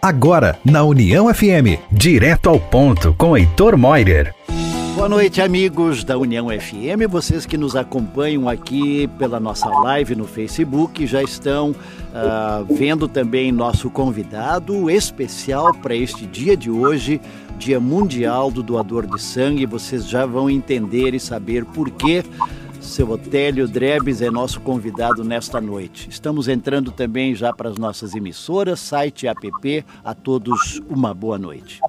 Agora, na União FM, direto ao ponto com Heitor Moirer. Boa noite, amigos da União FM. Vocês que nos acompanham aqui pela nossa live no Facebook já estão uh, vendo também nosso convidado especial para este dia de hoje, Dia Mundial do Doador de Sangue. Vocês já vão entender e saber por que seu Otélio Drebes é nosso convidado nesta noite. Estamos entrando também já para as nossas emissoras, site e app. A todos uma boa noite.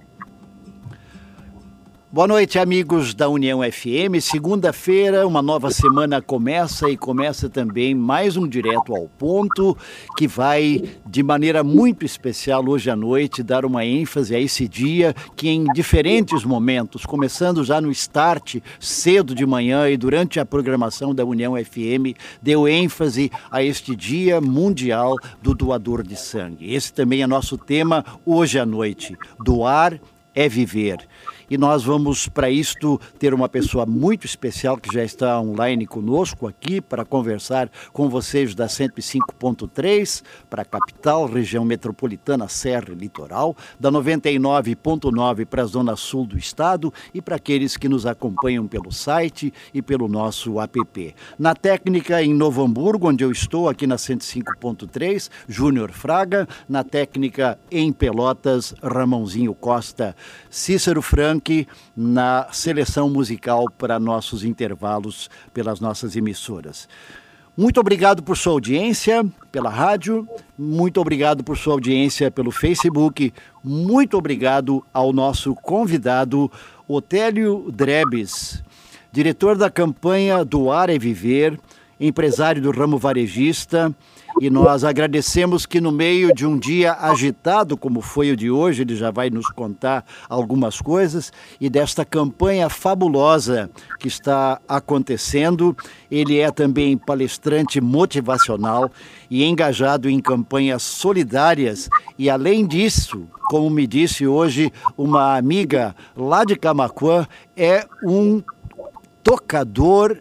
Boa noite, amigos da União FM. Segunda-feira, uma nova semana começa e começa também mais um Direto ao Ponto, que vai, de maneira muito especial, hoje à noite, dar uma ênfase a esse dia que, em diferentes momentos, começando já no start, cedo de manhã e durante a programação da União FM, deu ênfase a este Dia Mundial do Doador de Sangue. Esse também é nosso tema hoje à noite: doar é viver. E nós vamos, para isto, ter uma pessoa muito especial que já está online conosco aqui para conversar com vocês da 105.3 para a capital, região metropolitana, Serra e Litoral, da 99.9 para a zona sul do estado e para aqueles que nos acompanham pelo site e pelo nosso app. Na técnica em Novo Hamburgo, onde eu estou, aqui na 105.3, Júnior Fraga. Na técnica em Pelotas, Ramãozinho Costa. Cícero Franco na seleção musical para nossos intervalos pelas nossas emissoras. Muito obrigado por sua audiência pela rádio, muito obrigado por sua audiência pelo Facebook, muito obrigado ao nosso convidado Otélio Drebes, diretor da campanha Doar é Viver, empresário do ramo varejista, e nós agradecemos que no meio de um dia agitado como foi o de hoje, ele já vai nos contar algumas coisas e desta campanha fabulosa que está acontecendo. Ele é também palestrante motivacional e engajado em campanhas solidárias e além disso, como me disse hoje uma amiga lá de Camacuã, é um tocador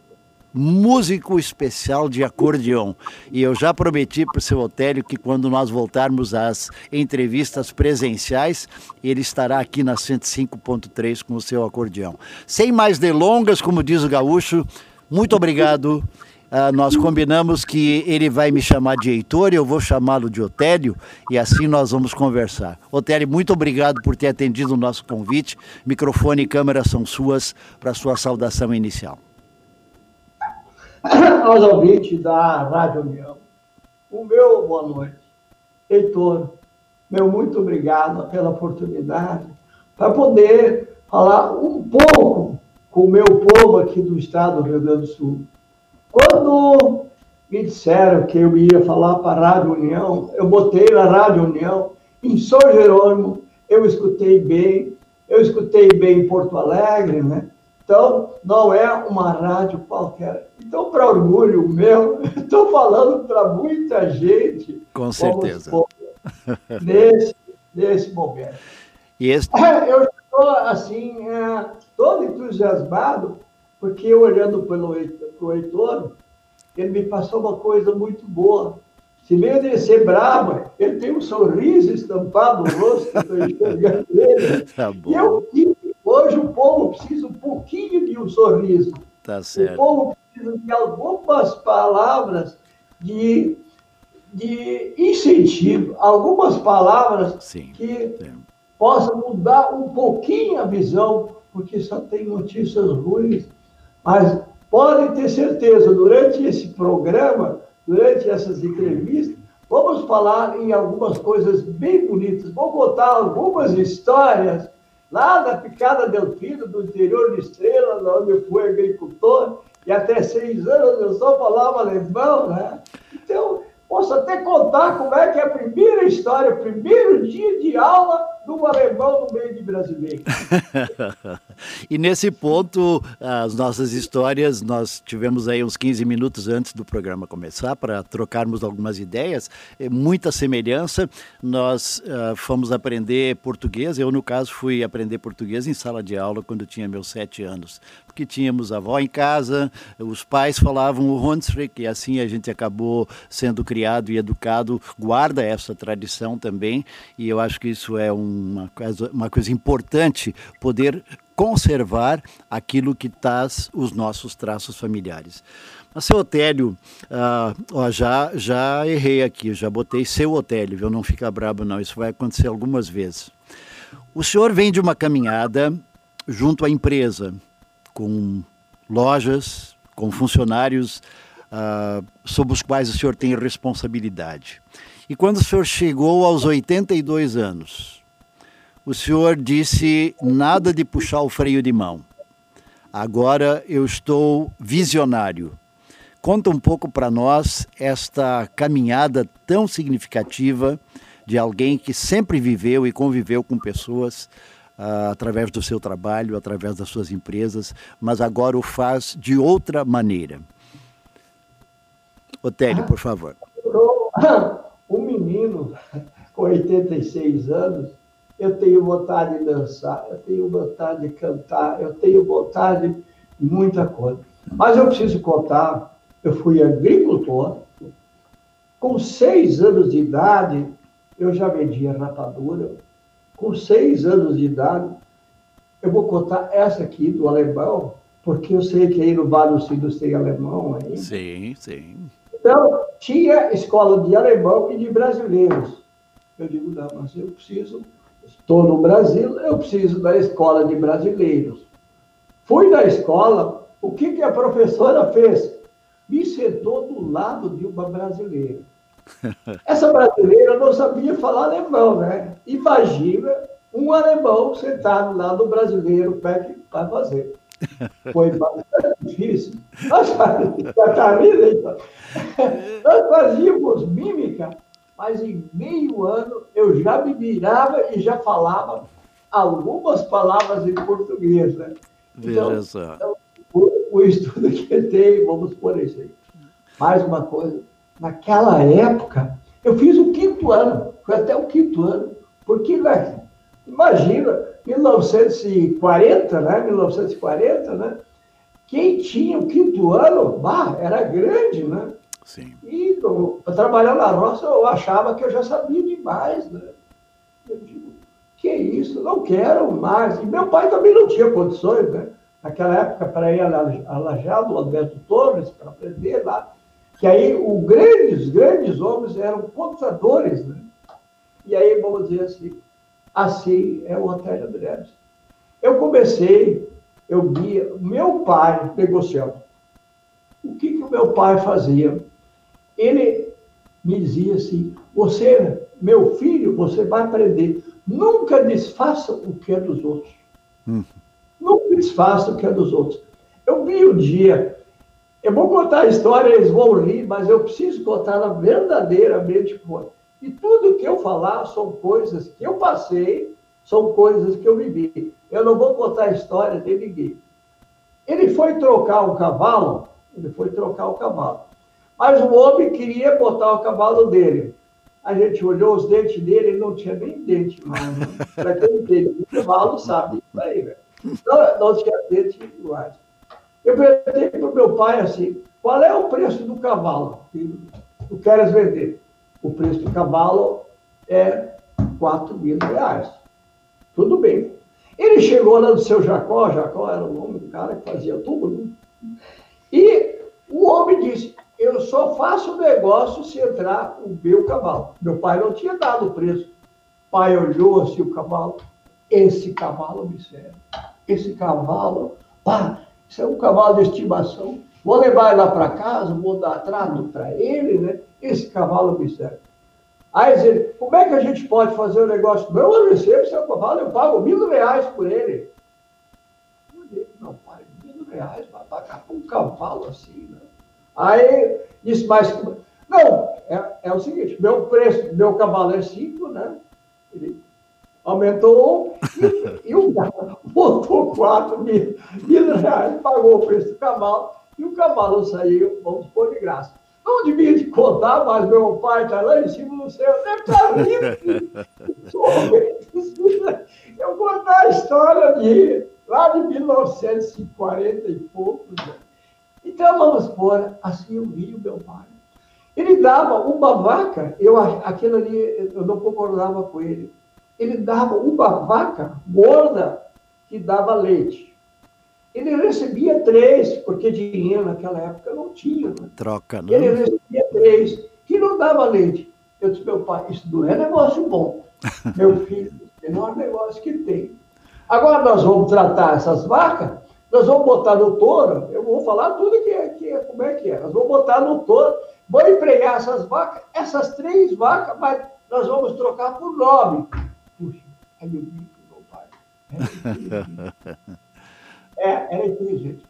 músico especial de acordeão. E eu já prometi para o seu Otélio que quando nós voltarmos às entrevistas presenciais, ele estará aqui na 105.3 com o seu acordeão. Sem mais delongas, como diz o gaúcho, muito obrigado. Uh, nós combinamos que ele vai me chamar de Heitor e eu vou chamá-lo de Otélio e assim nós vamos conversar. Otélio, muito obrigado por ter atendido o nosso convite. Microfone e câmera são suas para sua saudação inicial. aos ouvintes da Rádio União. O meu boa noite. Heitor, meu muito obrigado pela oportunidade para poder falar um pouco com o meu povo aqui do estado do Rio Grande do Sul. Quando me disseram que eu ia falar para a Rádio União, eu botei na Rádio União, em São Jerônimo, eu escutei bem, eu escutei bem em Porto Alegre, né? Então, não é uma rádio qualquer. Então, para orgulho meu, estou falando para muita gente. Com certeza. Nesse, nesse momento. E esse... Eu estou, assim, é, todo entusiasmado, porque olhando para o Heitor, ele me passou uma coisa muito boa. Se meio de ser bravo, ele tem um sorriso estampado no rosto, estou enxergando ele. Tá bom. E eu Hoje o povo precisa um pouquinho de um sorriso. Tá certo. O povo precisa de algumas palavras de, de incentivo, algumas palavras Sim, que é. possam mudar um pouquinho a visão, porque só tem notícias ruins. Mas podem ter certeza, durante esse programa, durante essas entrevistas, vamos falar em algumas coisas bem bonitas. Vou contar algumas histórias lá na Picada del Filho, do interior de Estrela, onde eu fui agricultor, e até seis anos eu só falava alemão, né? Então, posso até contar como é que é a primeira história, o primeiro dia de aula do alemão no meio de brasileiro. e nesse ponto, as nossas histórias, nós tivemos aí uns 15 minutos antes do programa começar para trocarmos algumas ideias, é muita semelhança. Nós uh, fomos aprender português, eu no caso fui aprender português em sala de aula quando tinha meus sete anos, porque tínhamos avó em casa, os pais falavam o Hunsrück e assim a gente acabou sendo criado e educado, guarda essa tradição também e eu acho que isso é um uma coisa, uma coisa importante poder conservar aquilo que traz os nossos traços familiares. Mas seu Otélio, ah, ó, já, já errei aqui, já botei seu Otélio? Não fica brabo não, isso vai acontecer algumas vezes. O senhor vem de uma caminhada junto à empresa, com lojas, com funcionários ah, sobre os quais o senhor tem responsabilidade. E quando o senhor chegou aos 82 anos, o senhor disse nada de puxar o freio de mão. Agora eu estou visionário. Conta um pouco para nós esta caminhada tão significativa de alguém que sempre viveu e conviveu com pessoas uh, através do seu trabalho, através das suas empresas, mas agora o faz de outra maneira. Otélio, por favor. Um menino com 86 anos eu tenho vontade de dançar, eu tenho vontade de cantar, eu tenho vontade de muita coisa. Mas eu preciso contar, eu fui agricultor, com seis anos de idade, eu já vendia rapadura, com seis anos de idade, eu vou contar essa aqui do alemão, porque eu sei que aí no Vale dos tem alemão aí. Sim, sim. Então, tinha escola de alemão e de brasileiros. Eu digo, não, mas eu preciso Estou no Brasil, eu preciso da escola de brasileiros. Fui na escola, o que, que a professora fez? Me sentou do lado de uma brasileira. Essa brasileira não sabia falar alemão, né? Imagina um alemão sentado lá do brasileiro, o que vai fazer. Foi bastante difícil. Nós, então. nós fazíamos mímica mas em meio ano eu já me virava e já falava algumas palavras em português, né? Veja então, só. Então, o, o, estudo que eu tenho, vamos por isso aí. Mais uma coisa, naquela época, eu fiz o quinto ano, foi até o quinto ano, porque, né, imagina, 1940, né? 1940, né? Quem tinha o quinto ano, bah, era grande, né? Sim. E eu, trabalhando na roça, eu achava que eu já sabia demais, né? Eu digo, que isso, não quero mais. E meu pai também não tinha condições, né? Naquela época, para ir a Lajado, o Alberto Torres, para aprender lá. Que aí os grandes, grandes homens eram contadores, né? E aí, vamos dizer assim, assim é o Antônio Andrés. Eu comecei, eu via, meu pai negociando. O que, que o meu pai fazia? ele me dizia assim: Você, meu filho, você vai aprender. Nunca desfaça o que é dos outros. Hum. Nunca desfaça o que é dos outros. Eu vi um dia, eu vou contar a história, eles vão rir, mas eu preciso contar ela verdadeiramente. E tudo que eu falar são coisas que eu passei, são coisas que eu vivi. Eu não vou contar a história de ninguém. Ele foi trocar o cavalo, ele foi trocar o cavalo. Mas o homem queria botar o cavalo dele. A gente olhou os dentes dele, ele não tinha nem dente mais. Né? Para quem tem o cavalo sabe isso aí, velho. Não, não tinha dentes iguais. Eu perguntei para o meu pai assim: qual é o preço do cavalo que tu queres vender? O preço do cavalo é 4 mil reais. Tudo bem. Ele chegou lá do seu Jacó, Jacó era o nome do cara que fazia tudo, né? e o homem disse: eu só faço negócio se entrar o meu cavalo. Meu pai não tinha dado o preço. O pai olhou assim o cavalo. Esse cavalo me serve. Esse cavalo, pá, isso é um cavalo de estimação. Vou levar ele lá para casa, vou dar trato para ele, né? Esse cavalo me serve. Aí ele, como é que a gente pode fazer o um negócio? Não, eu recebo seu cavalo, eu pago mil reais por ele. Eu não, pai, mil reais para pagar um cavalo assim, né? Aí disse, mas. Não, é, é o seguinte: meu preço, meu cavalo é 5, né? Ele, aumentou e, e o cara botou 4 mil, mil reais, pagou o preço do cavalo, e o cavalo saiu, vamos pôr de graça. Não devia te contar, mas meu pai está lá em cima do céu, deve estar. Eu contar a história de lá de 1940 e poucos. Né? Então, vamos pôr assim o rio, meu pai. Ele dava uma vaca, eu, aquilo ali, eu não concordava com ele. Ele dava uma vaca gorda que dava leite. Ele recebia três, porque dinheiro naquela época não tinha. Né? Troca, não? Ele recebia três, que não dava leite. Eu disse, meu pai, isso não é negócio bom. meu filho, o menor negócio que tem. Agora nós vamos tratar essas vacas, nós vamos botar no touro, eu vou falar tudo que é, que é como é que é. Nós vamos botar no touro, vou empregar essas vacas, essas três vacas, mas nós vamos trocar por nome. Aí eu vi meu pai. É, era inteligente.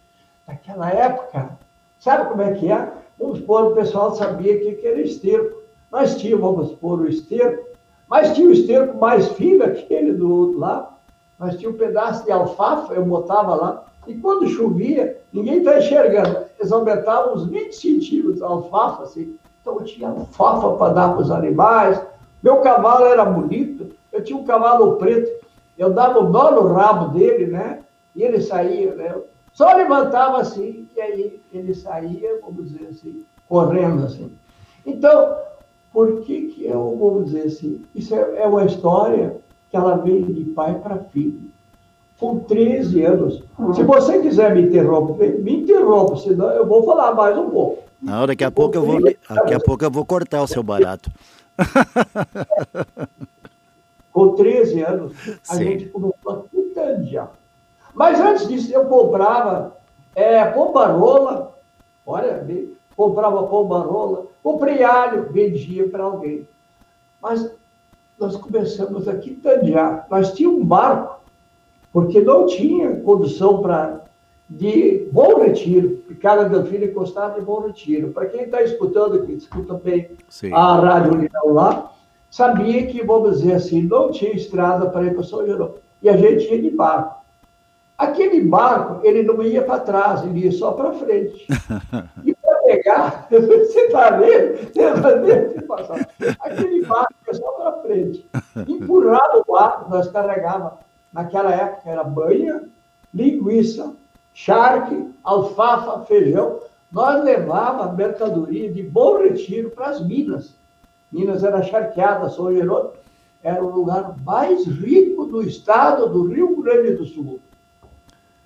Naquela época, sabe como é que é? Vamos supor, o pessoal sabia o que era esterco. Nós tínhamos, vamos supor, o esterco, mas tinha o esterco mais fino, aquele do outro lado. Nós tínhamos um pedaço de alfafa, eu botava lá, e quando chovia, ninguém está enxergando. Eles aumentavam uns 20 centímetros a alfafa, assim. Então eu tinha alfafa para dar para os animais. Meu cavalo era bonito, eu tinha um cavalo preto, eu dava o nó no rabo dele, né? E ele saía, né? Só levantava assim, e aí ele saía, vamos dizer assim, correndo assim. Então, por que que eu, vamos dizer assim, isso é, é uma história que ela veio de pai para filho. Com 13 anos. Uhum. Se você quiser me interromper, me interrompa, senão eu vou falar mais um pouco. Não, daqui a pouco eu vou, daqui a pouco eu vou cortar o seu barato. Com 13 anos, a Sim. gente começou a quitandear. Mas antes disso, eu comprava é, pombarola, olha, comprava pombarola, comprei alho, vendia para alguém. Mas nós começamos a quitanear. Nós tínhamos um barco, porque não tinha condução para de Bom Retiro, Cada Delfino encostado em Bom Retiro. Para quem está escutando, que escuta bem Sim. a Rádio Unidade lá, sabia que, vamos dizer assim, não tinha estrada para ir para São Jerônimo. E a gente ia de barco. Aquele barco, ele não ia para trás, ele ia só para frente. E para pegar, você está vendo? Aquele barco ia só para frente. Empurrado o barco, nós carregava, naquela época era banha, linguiça, charque, alfafa, feijão. Nós levava mercadoria de bom retiro para as minas. Minas era charqueada, São Jerônimo era o lugar mais rico do estado do Rio Grande do Sul.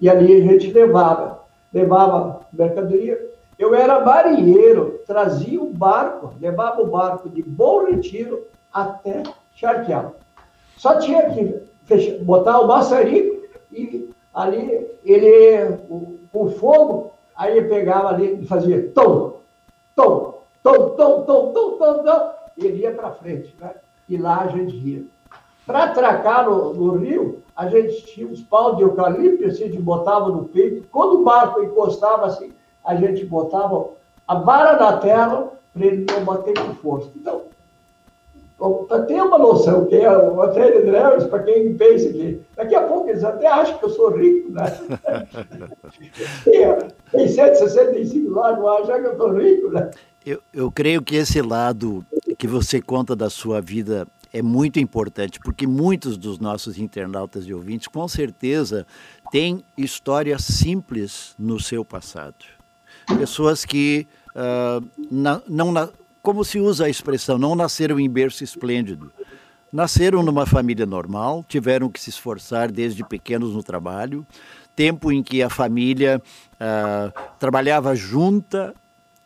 E ali a gente levava, levava mercadoria. Eu era marinheiro, trazia o barco, levava o barco de Bom Retiro até Charqueado. Só tinha que fechar, botar o maçarico e ali ele, com fogo, aí ele pegava ali e fazia tom, tom, tom, tom, tom, tom, tom, tom, e ele ia para frente, né? E lá a gente ia. Para atracar no, no, rio, a gente tinha uns pau de eucalipto, assim, a gente botava no peito. Quando o barco encostava assim, a gente botava a vara na terra para ele não bater com força. Então, para ter uma noção que é o Hotel Dreves, para quem pensa que daqui a pouco eles até acham que eu sou rico, né? tem 165 lá, não acham que eu sou rico, né? Eu, eu creio que esse lado que você conta da sua vida é muito importante, porque muitos dos nossos internautas e ouvintes, com certeza, têm histórias simples no seu passado. Pessoas que uh, na, não, na, como se usa a expressão, não nasceram em berço esplêndido. Nasceram numa família normal, tiveram que se esforçar desde pequenos no trabalho, tempo em que a família uh, trabalhava junta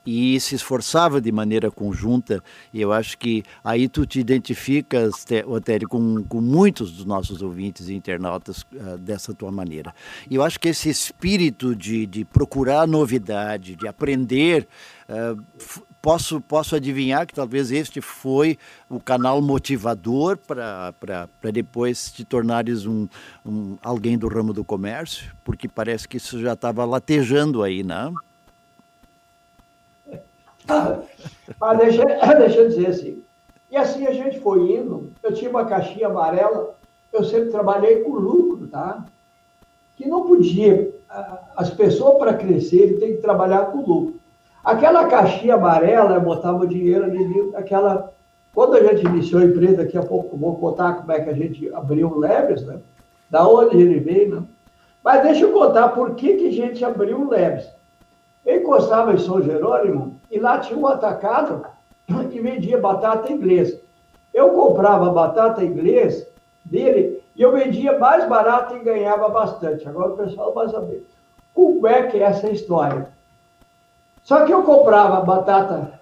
e se esforçava de maneira conjunta. E eu acho que aí tu te identificas, Otério, com, com muitos dos nossos ouvintes e internautas uh, dessa tua maneira. E eu acho que esse espírito de, de procurar novidade, de aprender, uh, posso, posso adivinhar que talvez este foi o canal motivador para depois te tornares um, um, alguém do ramo do comércio, porque parece que isso já estava latejando aí, não? Né? Mas deixa, deixa eu dizer assim. E assim a gente foi indo. Eu tinha uma caixinha amarela. eu sempre trabalhei com lucro, tá? Que não podia. As pessoas, para crescer, têm que trabalhar com lucro. Aquela caixinha amarela, eu botava dinheiro ali dentro daquela. Quando a gente iniciou a empresa, daqui a pouco vou contar como é que a gente abriu o Leves, né? Da onde ele veio, né? Mas deixa eu contar por que, que a gente abriu o Leves. Eu encostava em São Jerônimo e lá tinha um atacado que vendia batata inglesa. Eu comprava batata inglesa dele e eu vendia mais barato e ganhava bastante. Agora o pessoal vai saber como é que é essa história. Só que eu comprava batata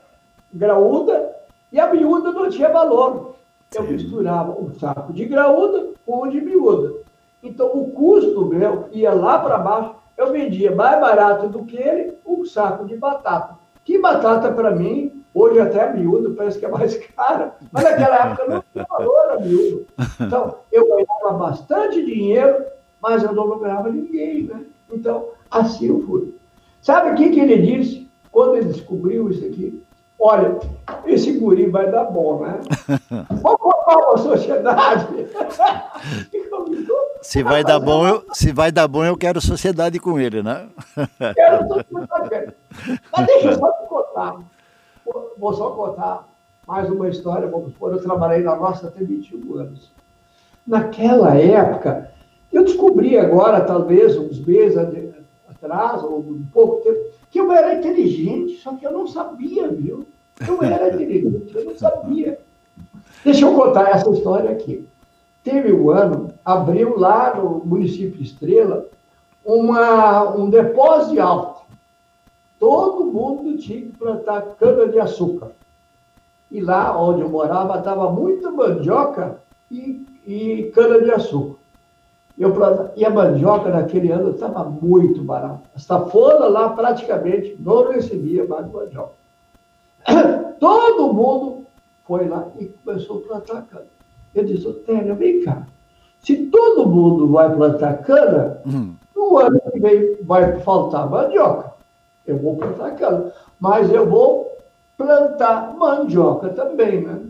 graúda e a miúda não tinha valor. Eu misturava um saco de graúda com um de miúda. Então o custo meu ia lá para baixo. Eu vendia mais barato do que ele um saco de batata. Que batata para mim Hoje até a miúdo parece que é mais cara, mas naquela época não tinha valor a miúdo. Então, eu ganhava bastante dinheiro, mas eu não ganhava ninguém, né? Então, assim eu fui. Sabe o que, que ele disse quando ele descobriu isso aqui? Olha, esse guri vai dar bom, né? Vamos formar uma sociedade. se vai dar bom, eu, se vai dar bom, eu quero sociedade com ele, né? Quero sociedade com ele. Mas deixa eu só te contar vou só contar mais uma história, vamos supor, eu trabalhei na nossa até 21 anos. Naquela época, eu descobri agora, talvez uns meses atrás, ou um pouco tempo, que eu era inteligente, só que eu não sabia, viu? Eu era inteligente, eu não sabia. Deixa eu contar essa história aqui. Teve um ano, abriu lá no município de Estrela uma, um depósito de todo mundo tinha que plantar cana-de-açúcar. E lá onde eu morava, estava muita mandioca e, e cana-de-açúcar. E a mandioca naquele ano estava muito barata. A safona lá praticamente não recebia mais mandioca. Todo mundo foi lá e começou a plantar cana. Eu disse, Otélia, vem cá. Se todo mundo vai plantar cana, hum. no ano que vem vai faltar mandioca. Eu vou plantar cana. Mas eu vou plantar mandioca também, né?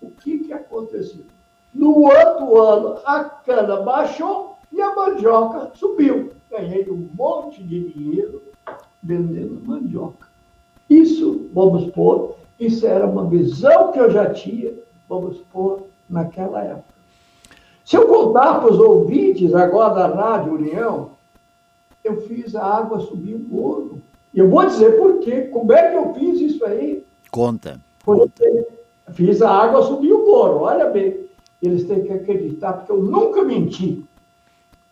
O que, que aconteceu? No outro ano, a cana baixou e a mandioca subiu. Ganhei um monte de dinheiro vendendo mandioca. Isso, vamos pôr, isso era uma visão que eu já tinha, vamos pôr, naquela época. Se eu contar para os ouvintes agora da Rádio União, eu fiz a água subir o morro. Eu vou dizer por quê. Como é que eu fiz isso aí? Conta. fiz a água subir o morro. Olha bem. Eles têm que acreditar, porque eu nunca menti.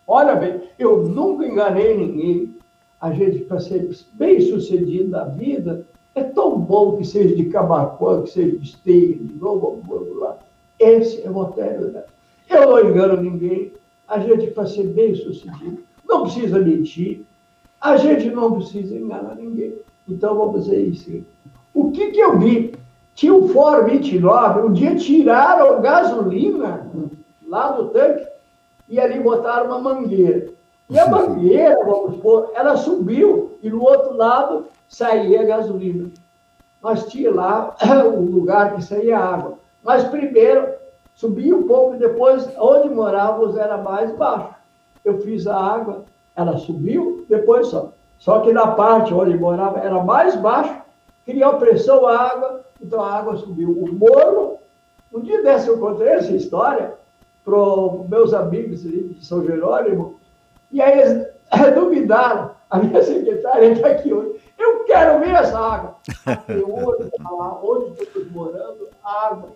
Olha bem, eu nunca enganei ninguém. A gente, para ser bem sucedido na vida, é tão bom que seja de Camacuã, que seja de Esteio, de Novo Hamburgo lá. Esse é o Otério né? Eu não engano ninguém. A gente, para ser bem sucedido, não precisa mentir, a gente não precisa enganar ninguém. Então, vamos dizer isso. O que, que eu vi? Tinha um Ford 29, um dia tiraram gasolina lá do tanque e ali botaram uma mangueira. E a mangueira, vamos pôr, ela subiu e no outro lado saía gasolina. Nós tinha lá o lugar que saía água. Mas primeiro subia um pouco e depois, onde morávamos, era mais baixo. Eu fiz a água ela subiu, depois só. Só que na parte onde morava era mais baixo, criou pressão a água, então a água subiu. O morro, um dia desse eu contei essa história para meus amigos de São Jerônimo, e aí eles duvidaram. A minha secretária está aqui hoje. Eu quero ver essa água. Até hoje, lá onde estamos morando, água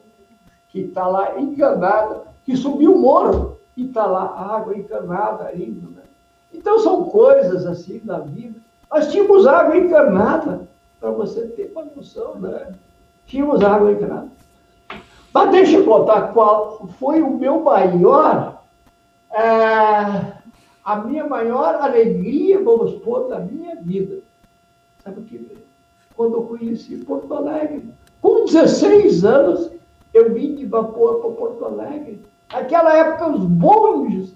que está lá encanada, que subiu o morro, e está lá água encanada ainda. Né? Então, são coisas assim da vida. Nós tínhamos água encanada, para você ter uma noção, né? Tínhamos água encanada. Mas deixa eu contar qual foi o meu maior, é, a minha maior alegria, vamos pôr, da minha vida. Sabe o que? Quando eu conheci Porto Alegre. Com 16 anos, eu vim de vapor para Porto Alegre. Naquela época, os bondes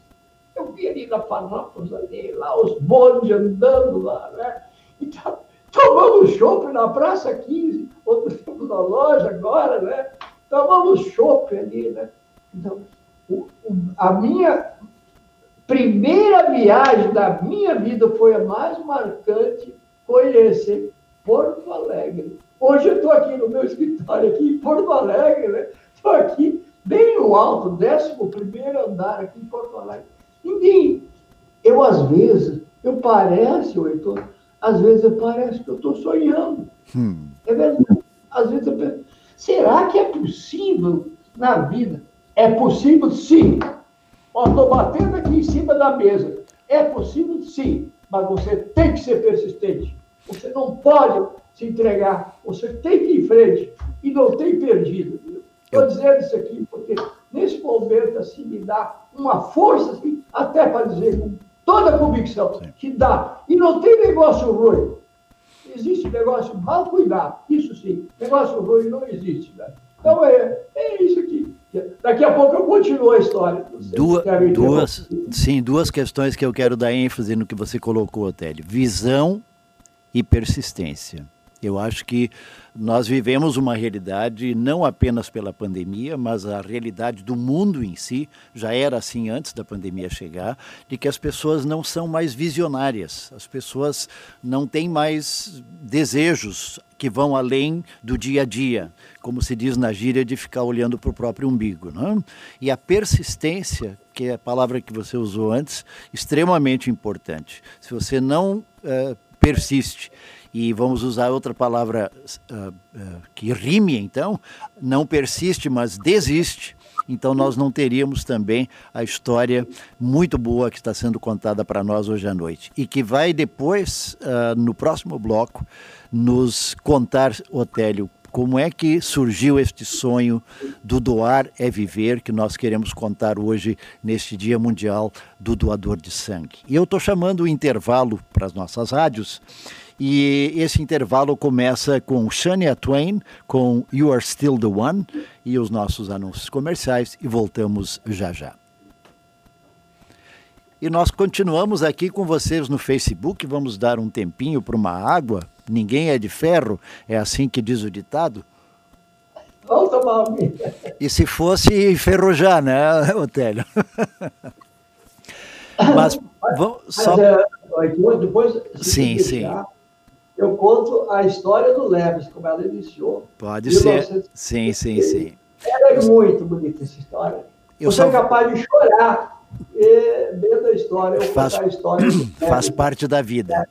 eu vi ali na Panópolis, ali, lá os bondes andando lá, né? E tá, tomando chopp na Praça 15, onde temos a loja agora, né? Tomamos chopp ali, né? Então, a minha primeira viagem da minha vida foi a mais marcante, conhecer Porto Alegre. Hoje eu estou aqui no meu escritório, aqui em Porto Alegre, né? Estou aqui bem no alto, 11 primeiro andar aqui em Porto Alegre. Ninguém, eu às vezes, eu pareço, Heitor, às vezes eu pareço que eu estou sonhando. Hum. É verdade. Às vezes eu penso, será que é possível na vida? É possível sim. Estou batendo aqui em cima da mesa. É possível sim, mas você tem que ser persistente. Você não pode se entregar. Você tem que ir em frente e não tem perdido. Estou dizendo isso aqui porque nesse momento assim me dá uma força assim, até para dizer com toda a convicção que dá. E não tem negócio ruim. Existe negócio mal cuidado, isso sim. Negócio ruim não existe. Né? Então é, é isso aqui. Daqui a pouco eu continuo a história. Duas, duas, sim, duas questões que eu quero dar ênfase no que você colocou, Otélio. Visão e persistência. Eu acho que nós vivemos uma realidade não apenas pela pandemia, mas a realidade do mundo em si, já era assim antes da pandemia chegar, de que as pessoas não são mais visionárias, as pessoas não têm mais desejos que vão além do dia a dia, como se diz na gíria de ficar olhando para o próprio umbigo. Não? E a persistência, que é a palavra que você usou antes, extremamente importante. Se você não uh, persiste e vamos usar outra palavra uh, uh, que rime então, não persiste, mas desiste. Então nós não teríamos também a história muito boa que está sendo contada para nós hoje à noite. E que vai depois, uh, no próximo bloco, nos contar, Otélio, como é que surgiu este sonho do doar é viver que nós queremos contar hoje neste Dia Mundial do Doador de Sangue. E eu estou chamando o intervalo para as nossas rádios e esse intervalo começa com Shania Twain, com You Are Still the One, e os nossos anúncios comerciais, e voltamos já já. E nós continuamos aqui com vocês no Facebook. Vamos dar um tempinho para uma água. Ninguém é de ferro, é assim que diz o ditado. Vamos tomar uma. E se fosse enferrujar, né, Otélio? Mas, vamos, só... Mas, é, depois, sim, sim eu conto a história do Leves, como ela iniciou. Pode ser. Sim, sim, sim. Ela é muito bonita essa história. Eu Você só... é capaz de chorar vendo a história, faz, a história faz parte da vida.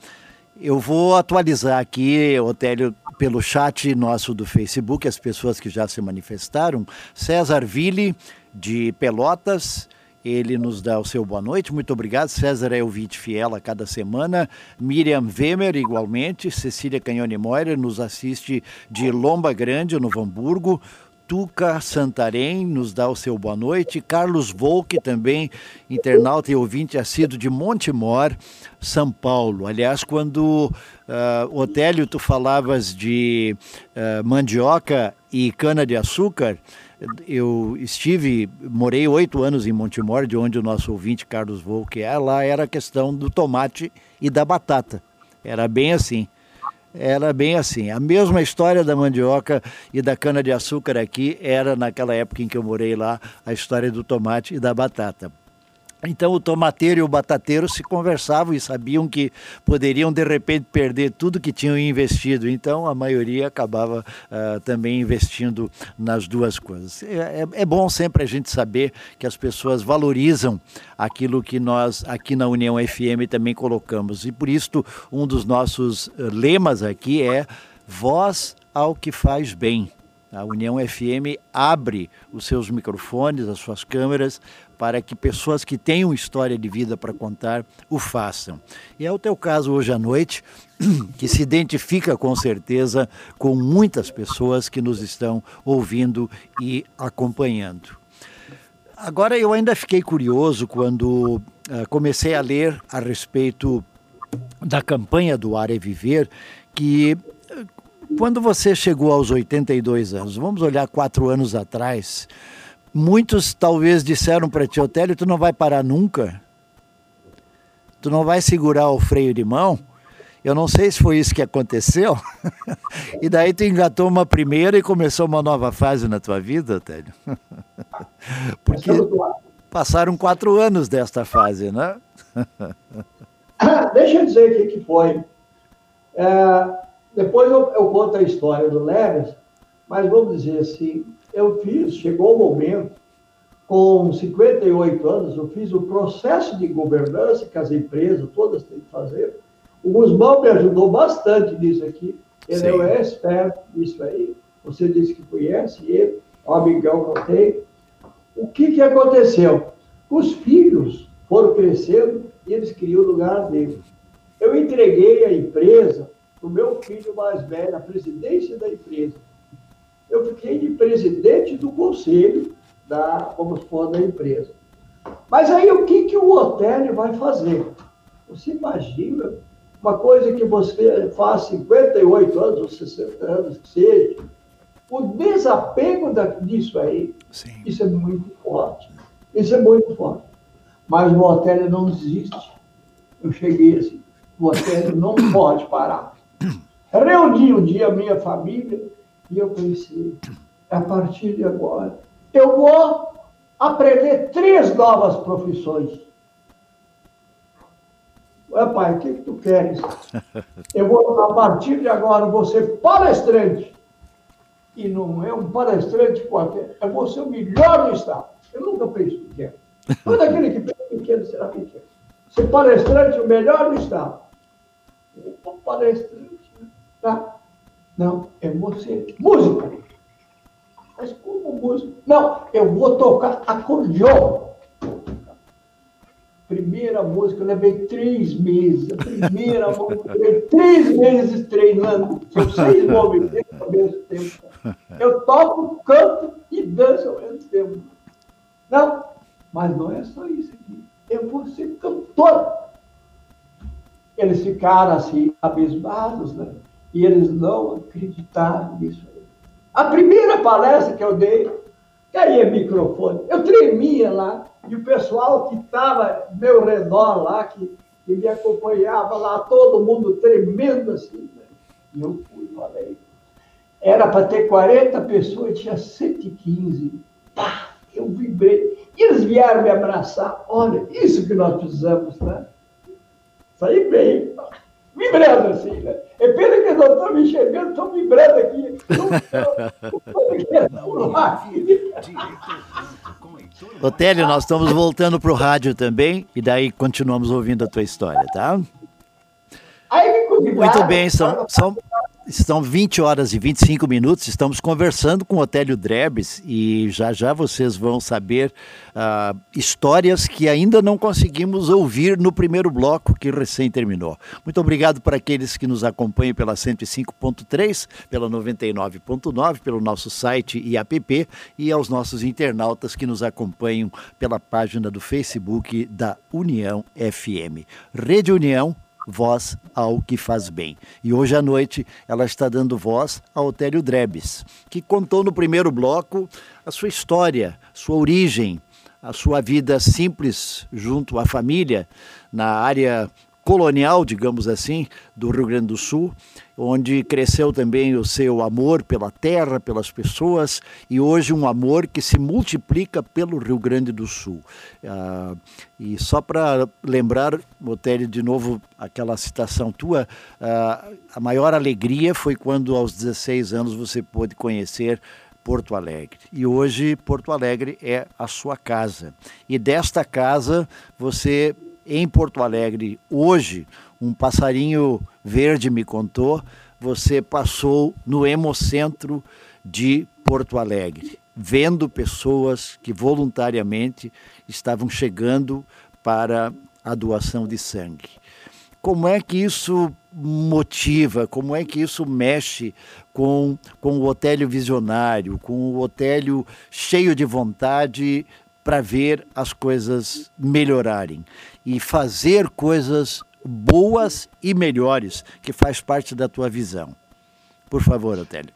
Eu vou atualizar aqui, Otélio, pelo chat nosso do Facebook, as pessoas que já se manifestaram. César Ville, de Pelotas, ele nos dá o seu boa noite. Muito obrigado. César é ouvinte fiel a cada semana. Miriam Wemer, igualmente. Cecília Canhone Moira nos assiste de Lomba Grande, no Hamburgo. Tuca Santarém nos dá o seu boa noite. Carlos Volk, também internauta e ouvinte assíduo de Montemor, São Paulo. Aliás, quando uh, Otélio, tu falavas de uh, mandioca e cana-de-açúcar, eu estive, morei oito anos em Montemor, de onde o nosso ouvinte Carlos Volk é, lá era a questão do tomate e da batata. Era bem assim. Era bem assim. A mesma história da mandioca e da cana-de-açúcar aqui era, naquela época em que eu morei lá, a história do tomate e da batata. Então o tomateiro e o batateiro se conversavam e sabiam que poderiam de repente perder tudo que tinham investido. Então a maioria acabava uh, também investindo nas duas coisas. É, é, é, bom sempre a gente saber que as pessoas valorizam aquilo que nós aqui na União FM também colocamos. E por isso um dos nossos eh, lemas aqui é voz ao que faz bem. A União FM abre os seus microfones, as suas câmeras, para que pessoas que tenham história de vida para contar o façam. E é o teu caso hoje à noite, que se identifica com certeza com muitas pessoas que nos estão ouvindo e acompanhando. Agora, eu ainda fiquei curioso quando uh, comecei a ler a respeito da campanha do Ar é Viver, que quando você chegou aos 82 anos, vamos olhar quatro anos atrás, muitos talvez disseram para ti, Otélio, tu não vai parar nunca? Tu não vai segurar o freio de mão? Eu não sei se foi isso que aconteceu. e daí tu engatou uma primeira e começou uma nova fase na tua vida, Otélio. Porque passaram quatro anos desta fase, né? Deixa eu dizer o que, que foi. É, depois eu, eu, conto a história do Leves, mas vamos dizer assim, eu fiz, chegou o momento, com 58 anos, eu fiz o processo de governança que as empresas todas têm que fazer. O Guzmão me ajudou bastante nisso aqui. Ele Sim. é experto nisso aí. Você disse que conhece ele, é um amigão que eu tenho. O que, que aconteceu? Os filhos foram crescendo e eles queriam o lugar deles. Eu entreguei a empresa para o meu filho mais velho, a presidência da empresa. Eu fiquei de presidente do conselho da, vamos supor, da empresa. Mas aí o que, que o hotel vai fazer? Você imagina uma coisa que você faz 58 anos ou 60 anos que seja, o desapego da, disso aí, Sim. isso é muito forte. Isso é muito forte. Mas o hotel não existe. Eu cheguei assim, o hotel não pode parar. Reuni um dia a minha família e eu pensei, a partir de agora, eu vou aprender três novas profissões. Ué, pai, o que, que tu queres? Eu vou, a partir de agora, vou ser palestrante. E não é um palestrante qualquer, é você o melhor do Estado. Eu nunca penso pequeno. Todo aquele que pensa pequeno será pequeno. Ser palestrante, o melhor do Estado. Um palestrante, tá? Não, é você. Música. Mas como músico? Não, eu vou tocar acordeon. Primeira música, eu levei três meses. A primeira música, eu levei três meses treinando. São seis movimentos ao mesmo tempo. Eu toco, canto e danço ao mesmo tempo. Não, mas não é só isso aqui. Eu vou ser cantor. Eles ficaram assim, abismados, né? E eles não acreditaram nisso a primeira palestra que eu dei, caía microfone. Eu tremia lá, e o pessoal que estava meu redor lá, que, que, me acompanhava lá, todo mundo tremendo assim. Né? E eu fui, falei. Era para ter 40 pessoas, tinha 115. Pá, eu vibrei. E eles vieram me abraçar. Olha, isso que nós precisamos, né? Saí bem vibrando assim, né? É pena que não estão me enxergando, estão vibrando aqui. Otélio, nós estamos voltando para o rádio também, e daí continuamos ouvindo a tua história, tá? Muito bem, são, são, Estão 20 horas e 25 minutos, estamos conversando com o Otélio Drebes e já já vocês vão saber uh, histórias que ainda não conseguimos ouvir no primeiro bloco que recém terminou. Muito obrigado para aqueles que nos acompanham pela 105.3, pela 99.9, pelo nosso site e app e aos nossos internautas que nos acompanham pela página do Facebook da União FM. Rede União voz ao que faz bem. E hoje à noite ela está dando voz a Otélio Drebes, que contou no primeiro bloco a sua história, sua origem, a sua vida simples junto à família na área colonial, digamos assim, do Rio Grande do Sul, onde cresceu também o seu amor pela terra, pelas pessoas, e hoje um amor que se multiplica pelo Rio Grande do Sul. Ah, e só para lembrar, Botelho, de novo aquela citação tua, ah, a maior alegria foi quando aos 16 anos você pôde conhecer Porto Alegre. E hoje Porto Alegre é a sua casa. E desta casa você em Porto Alegre hoje, um passarinho verde me contou, você passou no Hemocentro de Porto Alegre, vendo pessoas que voluntariamente estavam chegando para a doação de sangue. Como é que isso motiva, como é que isso mexe com, com o Otélio visionário, com o Otélio cheio de vontade para ver as coisas melhorarem e fazer coisas boas e melhores, que faz parte da tua visão. Por favor, Otélio.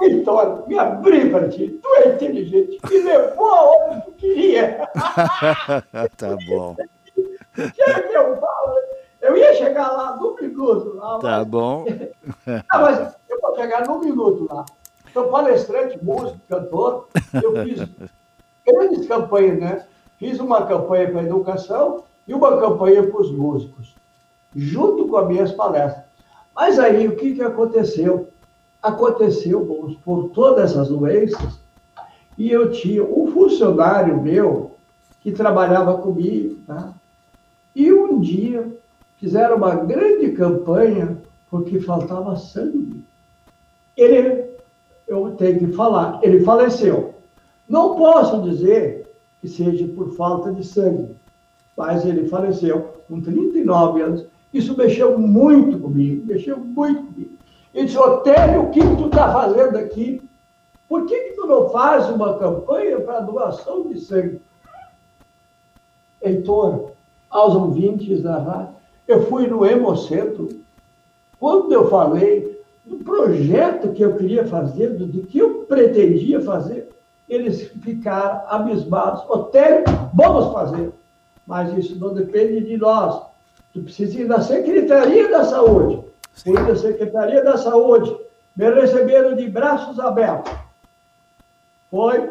Vitória, me abri para ti. Tu é inteligente. Me levou aonde tu queria. tá bom. Quer que eu falo? Eu ia chegar lá num minuto. Lá, tá mas... bom. Não, mas eu vou chegar num minuto lá. Sou palestrante, músico, cantor. Eu fiz grandes campanhas, né? Fiz uma campanha para a educação e uma campanha para os músicos, junto com as minhas palestras. Mas aí, o que, que aconteceu? Aconteceu, vamos por todas essas doenças, e eu tinha um funcionário meu que trabalhava comigo, tá? E um dia fizeram uma grande campanha porque faltava sangue. Ele, eu tenho que falar, ele faleceu. Não posso dizer que seja por falta de sangue, mas ele faleceu com 39 anos. Isso mexeu muito comigo, mexeu muito comigo. Ele disse, Otélio, o que tu está fazendo aqui? Por que, que tu não faz uma campanha para doação de sangue? Heitor, aos ouvintes da rádio, eu fui no Hemocentro. Quando eu falei do projeto que eu queria fazer, do que eu pretendia fazer, eles ficaram abismados. Otélio, vamos fazer. Mas isso não depende de nós. Tu precisa ir na Secretaria da Saúde. Fui na Secretaria da Saúde. Me receberam de braços abertos. Foi.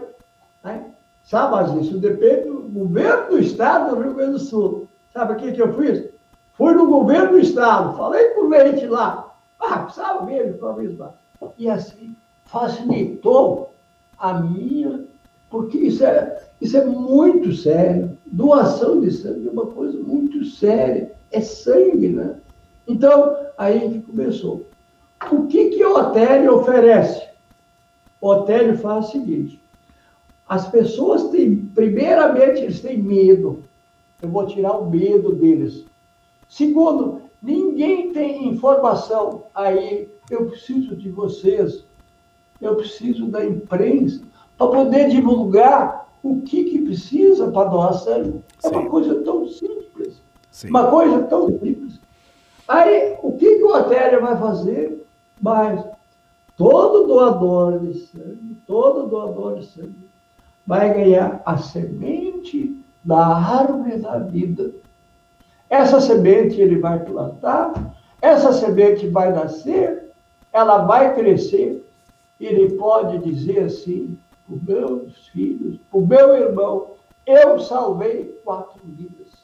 Né? Sabe, mas isso depende do governo do Estado do Rio Grande do Sul. Sabe o que, que eu fiz? Fui no governo do Estado, falei com o leite lá. Ah, precisava mesmo, talvez lá. E assim facilitou a minha, porque isso é, isso é muito sério. Doação de sangue é uma coisa muito séria. É sangue, né? Então, aí que começou. O que, que o Otélio oferece? O Otélio faz o seguinte: as pessoas têm, primeiramente, eles têm medo. Eu vou tirar o medo deles. Segundo, ninguém tem informação. Aí eu preciso de vocês, eu preciso da imprensa para poder divulgar o que, que precisa para doar sangue. É Sim. uma coisa tão simples. Sim. Uma coisa tão simples. Aí, o que, que o Otélia vai fazer? Mas todo doador de sangue, todo doador de sangue, vai ganhar a semente da árvore da vida. Essa semente ele vai plantar, essa semente vai nascer, ela vai crescer, ele pode dizer assim, os meus filhos, o meu irmão, eu salvei quatro vidas.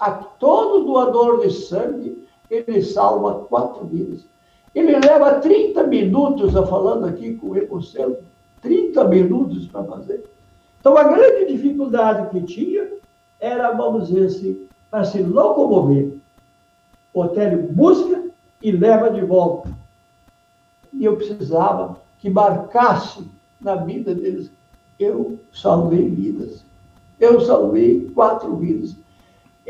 A todo doador de sangue, ele salva quatro vidas. Ele leva 30 minutos, a falando aqui com o Ecocentro, 30 minutos para fazer. Então, a grande dificuldade que tinha era, vamos dizer assim, para se locomover. O Otélio busca e leva de volta. E eu precisava que marcasse na vida deles. Eu salvei vidas. Eu salvei quatro vidas.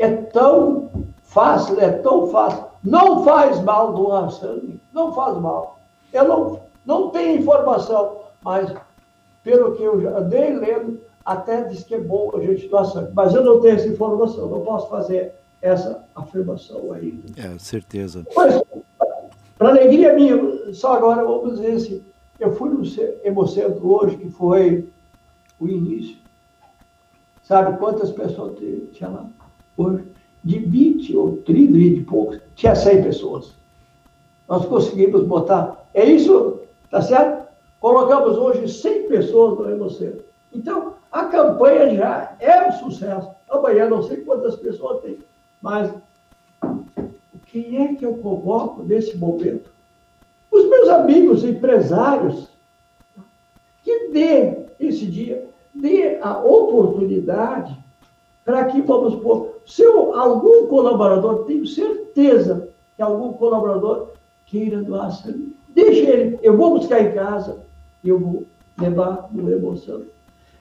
É tão fácil, é tão fácil. Não faz mal doar sangue, não faz mal. Eu não, não tenho informação, mas pelo que eu já andei lendo, até diz que é bom a gente doar sangue. Mas eu não tenho essa informação, não posso fazer essa afirmação ainda. É, certeza. Mas, para alegria minha, só agora vamos dizer assim, eu fui no Hemocentro hoje, que foi o início. Sabe quantas pessoas tinha lá? Hoje, de 20 ou 30 e poucos, tinha 100 pessoas. Nós conseguimos botar. É isso, tá certo? Colocamos hoje 100 pessoas no Hemocentro. Então, a campanha já é um sucesso. Amanhã não sei quantas pessoas tem, mas quem é que eu convoco nesse momento? Os meus amigos empresários, que dê esse dia, dê a oportunidade para que, vamos pôr, se algum colaborador, tenho certeza que algum colaborador queira doar sangue, deixe ele, eu vou buscar em casa, eu vou levar no emoção.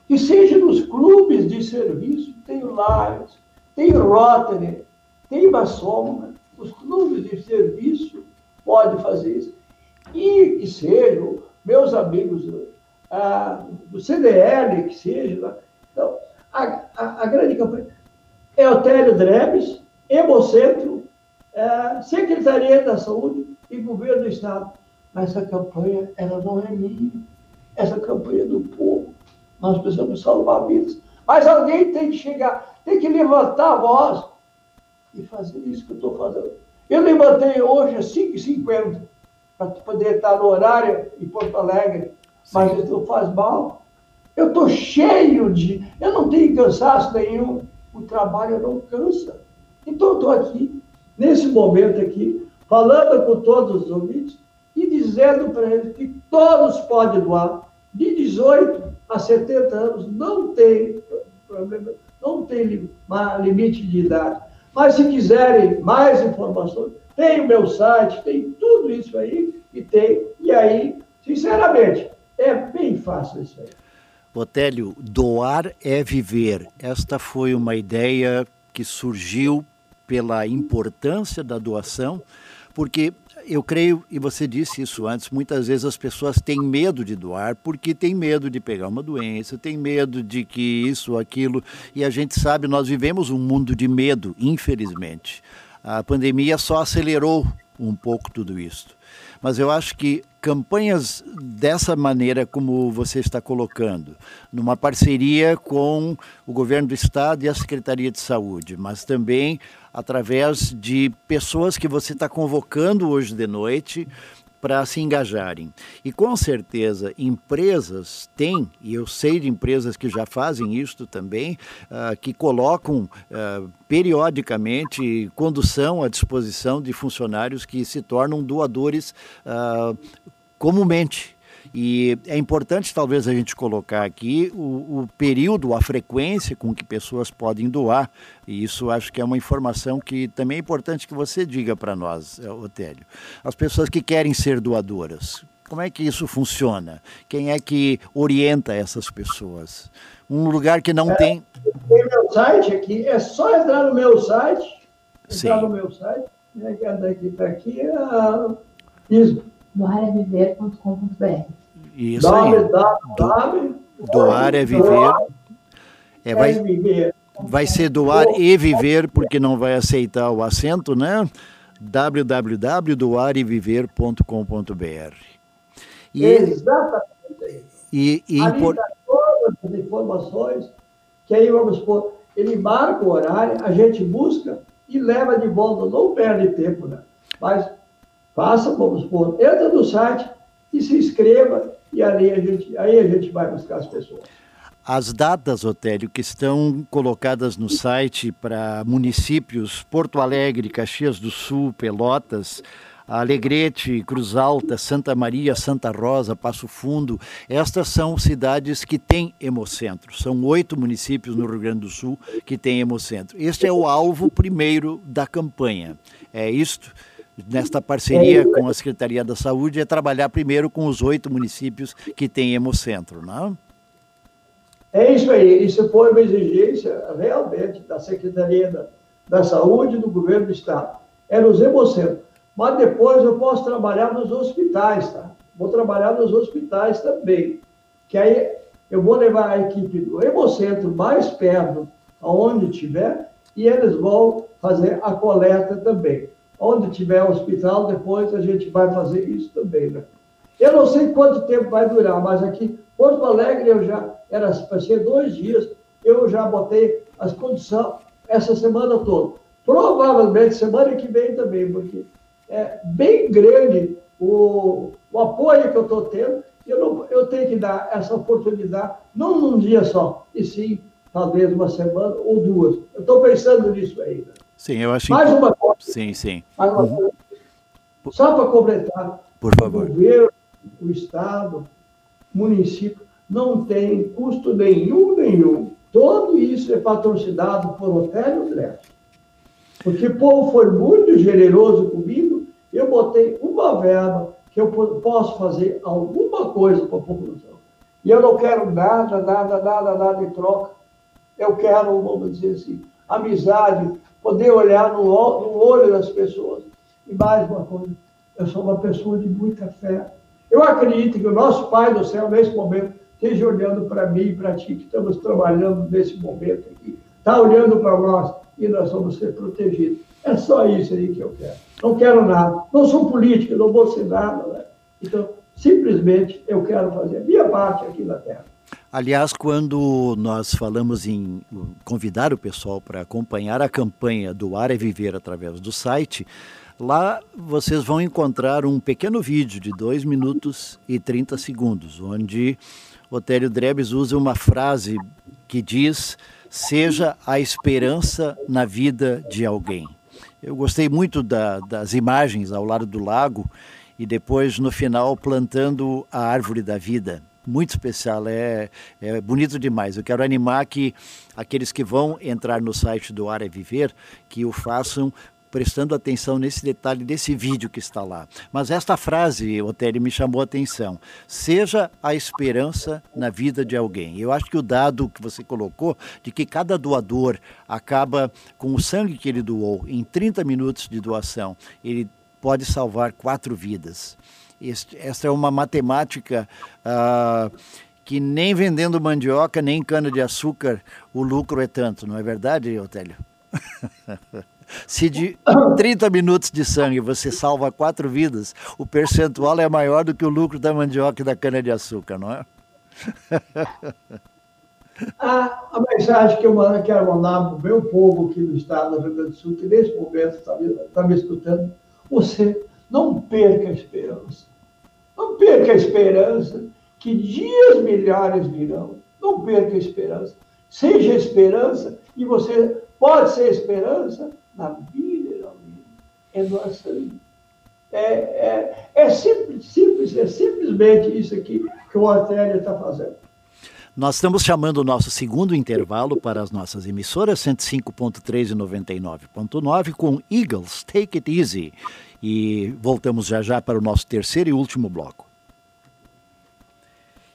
Que seja nos clubes de serviço, tem o Lions, tem o Rotary, tem Massoma, os clubes de serviço podem fazer isso. E que sejam meus amigos ah, do CDL, que seja. Então, a, a, a grande campanha é o Télio Drebes, Hemocentro, é, Secretaria da Saúde e Governo do Estado. Mas essa campanha, ela não é minha. Essa campanha é do povo. Nós precisamos salvar vidas. Mas alguém tem que chegar, tem que levantar a voz e fazer isso que eu estou fazendo. Eu levantei hoje às 5h50 para poder estar no horário em Porto Alegre, mas isso não faz mal. Eu estou cheio de. Eu não tenho cansaço nenhum. O trabalho não cansa. Então, estou aqui, nesse momento aqui, falando com todos os ouvintes e dizendo para eles que todos podem doar, de 18 a 70 anos, não tem problema, não tem limite de idade. Mas se quiserem mais informações, tem o meu site, tem tudo isso aí, e tem, e aí, sinceramente, é bem fácil isso aí. Otélio, doar é viver. Esta foi uma ideia que surgiu pela importância da doação, porque eu creio, e você disse isso antes, muitas vezes as pessoas têm medo de doar porque têm medo de pegar uma doença, têm medo de que isso, aquilo, e a gente sabe, nós vivemos um mundo de medo, infelizmente. A pandemia só acelerou um pouco tudo isso. Mas eu acho que campanhas dessa maneira como você está colocando, numa parceria com o governo do estado e a Secretaria de Saúde, mas também através de pessoas que você está convocando hoje de noite para se engajarem. E com certeza, empresas têm, e eu sei de empresas que já fazem isso também, uh, que colocam uh, periodicamente condução à disposição de funcionários que se tornam doadores uh, comumente. E é importante, talvez, a gente colocar aqui o, o, período, a frequência com que pessoas podem doar. E isso acho que é uma informação que também é importante que você diga para nós, eh, Otélio. As pessoas que querem ser doadoras, como é que isso funciona? Quem é que orienta essas pessoas? Um lugar que não é, tem. Tem meu site aqui, é só entrar no meu site. Entrar Sim. no meu site, né, que é daqui para aqui, é isso doareviver.com.br. Isso aí. doar é viver. É, vai, vai ser doar e viver, porque não vai aceitar o acento, né? www.doareviver.com.br. E, Exatamente. E, e impor... todas as informações, que aí vamos pôr, ele marca o horário, a gente busca e leva de volta, não perde tempo, né? Mas Faça, vamos supor, entra no site e se inscreva e ali a gente, aí a gente vai buscar as pessoas. As datas, Otélio, que estão colocadas no site para municípios Porto Alegre, Caxias do Sul, Pelotas, Alegrete, Cruz Alta, Santa Maria, Santa Rosa, Passo Fundo, estas são cidades que têm hemocentro. São oito municípios no Rio Grande do Sul que têm hemocentro. Este é o alvo primeiro da campanha. É isto nesta parceria com a Secretaria da Saúde, é trabalhar primeiro com os oito municípios que têm hemocentro, não é? É isso aí. Isso foi uma exigência realmente da Secretaria da, da Saúde do Governo do Estado. Era os hemocentros. Mas depois eu posso trabalhar nos hospitais, tá? Vou trabalhar nos hospitais também. Que aí eu vou levar a equipe do hemocentro mais perto, aonde tiver, e eles vão fazer a coleta também. Onde tiver hospital, depois a gente vai fazer isso também, né? Eu não sei quanto tempo vai durar, mas aqui, Porto Alegre, eu já, era para ser dois dias, eu já botei as condições essa semana toda. Provavelmente semana que vem também, porque é bem grande o, o apoio que eu estou tendo. Eu, não, eu tenho que dar essa oportunidade, não num dia só, e sim, talvez uma semana ou duas. Eu estou pensando nisso aí. Sim, eu acho Mais uma coisa. Sim, sim. Coisa. Só para completar. Por favor. O governo, o Estado, o município, não tem custo nenhum, nenhum. Tudo isso é patrocinado por Otélio Greco. Porque o povo foi muito generoso comigo, eu botei uma verba que eu posso fazer alguma coisa para a população. E eu não quero nada, nada, nada, nada em troca. Eu quero, vamos dizer assim, amizade, poder olhar no, no olho das pessoas. E mais uma coisa, eu sou uma pessoa de muita fé. Eu acredito que o nosso Pai do céu, nesse momento, esteja olhando para mim e para ti, que estamos trabalhando nesse momento aqui. Está olhando para nós e nós vamos ser protegidos. É só isso aí que eu quero. Não quero nada. Não sou político, não vou ser nada. Né? Então, simplesmente, eu quero fazer a minha parte aqui na Terra. Aliás, quando nós falamos em convidar o pessoal para acompanhar a campanha do Ar é Viver através do site, lá vocês vão encontrar um pequeno vídeo de 2 minutos e 30 segundos, onde Otélio Drebes usa uma frase que diz: seja a esperança na vida de alguém. Eu gostei muito da, das imagens ao lado do lago e depois no final plantando a árvore da vida. Muito especial, é, é bonito demais. Eu quero animar que aqueles que vão entrar no site do Ar é Viver, que o façam prestando atenção nesse detalhe desse vídeo que está lá. Mas esta frase, Otério, me chamou a atenção. Seja a esperança na vida de alguém. Eu acho que o dado que você colocou, de que cada doador acaba com o sangue que ele doou, em 30 minutos de doação, ele pode salvar quatro vidas. Esta é uma matemática ah, que nem vendendo mandioca, nem cana-de-açúcar o lucro é tanto, não é verdade, Otélio? Se de 30 minutos de sangue você salva quatro vidas, o percentual é maior do que o lucro da mandioca e da cana-de-açúcar, não é? a, a mensagem que eu quero mandar para o meu povo aqui no estado do Rio Grande do Sul, que nesse momento está me, tá me escutando, você não perca a esperança. Não perca a esperança que dias milhares virão. Não perca a esperança. Seja esperança e você pode ser esperança na vida da vida. É doação. É, é, é simples, simples, é simplesmente isso aqui que o Artélia está fazendo. Nós estamos chamando o nosso segundo intervalo para as nossas emissoras 105.3 e 99.9 com Eagles Take It Easy. E voltamos já já para o nosso terceiro e último bloco.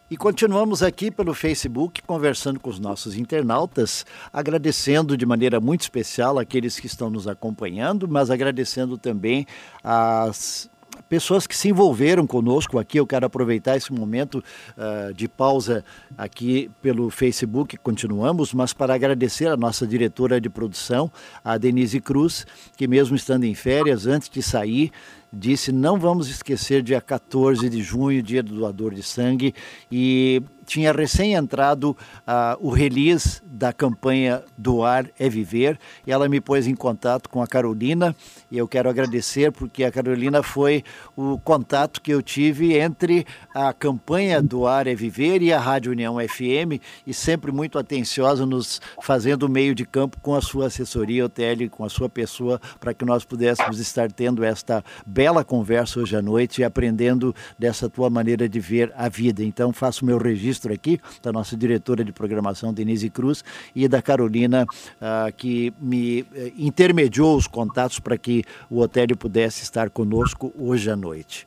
E continuamos aqui pelo Facebook conversando com os nossos internautas, agradecendo de maneira muito especial aqueles que estão nos acompanhando, mas agradecendo também as pessoas que se envolveram conosco aqui. Eu quero aproveitar esse momento uh, de pausa aqui pelo Facebook, continuamos, mas para agradecer a nossa diretora de produção, a Denise Cruz, que mesmo estando em férias, antes de sair, disse: não vamos esquecer dia 14 de junho, dia do doador de sangue, e tinha recém entrado uh, o release da campanha Doar é Viver, e ela me pôs em contato com a Carolina, e eu quero agradecer porque a Carolina foi o contato que eu tive entre a campanha Doar é Viver e a Rádio União FM, e sempre muito atenciosa nos fazendo meio de campo com a sua assessoria, Otélio, com a sua pessoa, para que nós pudéssemos estar tendo esta bela conversa hoje à noite e aprendendo dessa tua maneira de ver a vida. Então, faço meu registro registro aqui da nossa diretora de programação, Denise Cruz, e da Carolina, uh, que me uh, intermediou os contatos para que o Otélio pudesse estar conosco hoje à noite.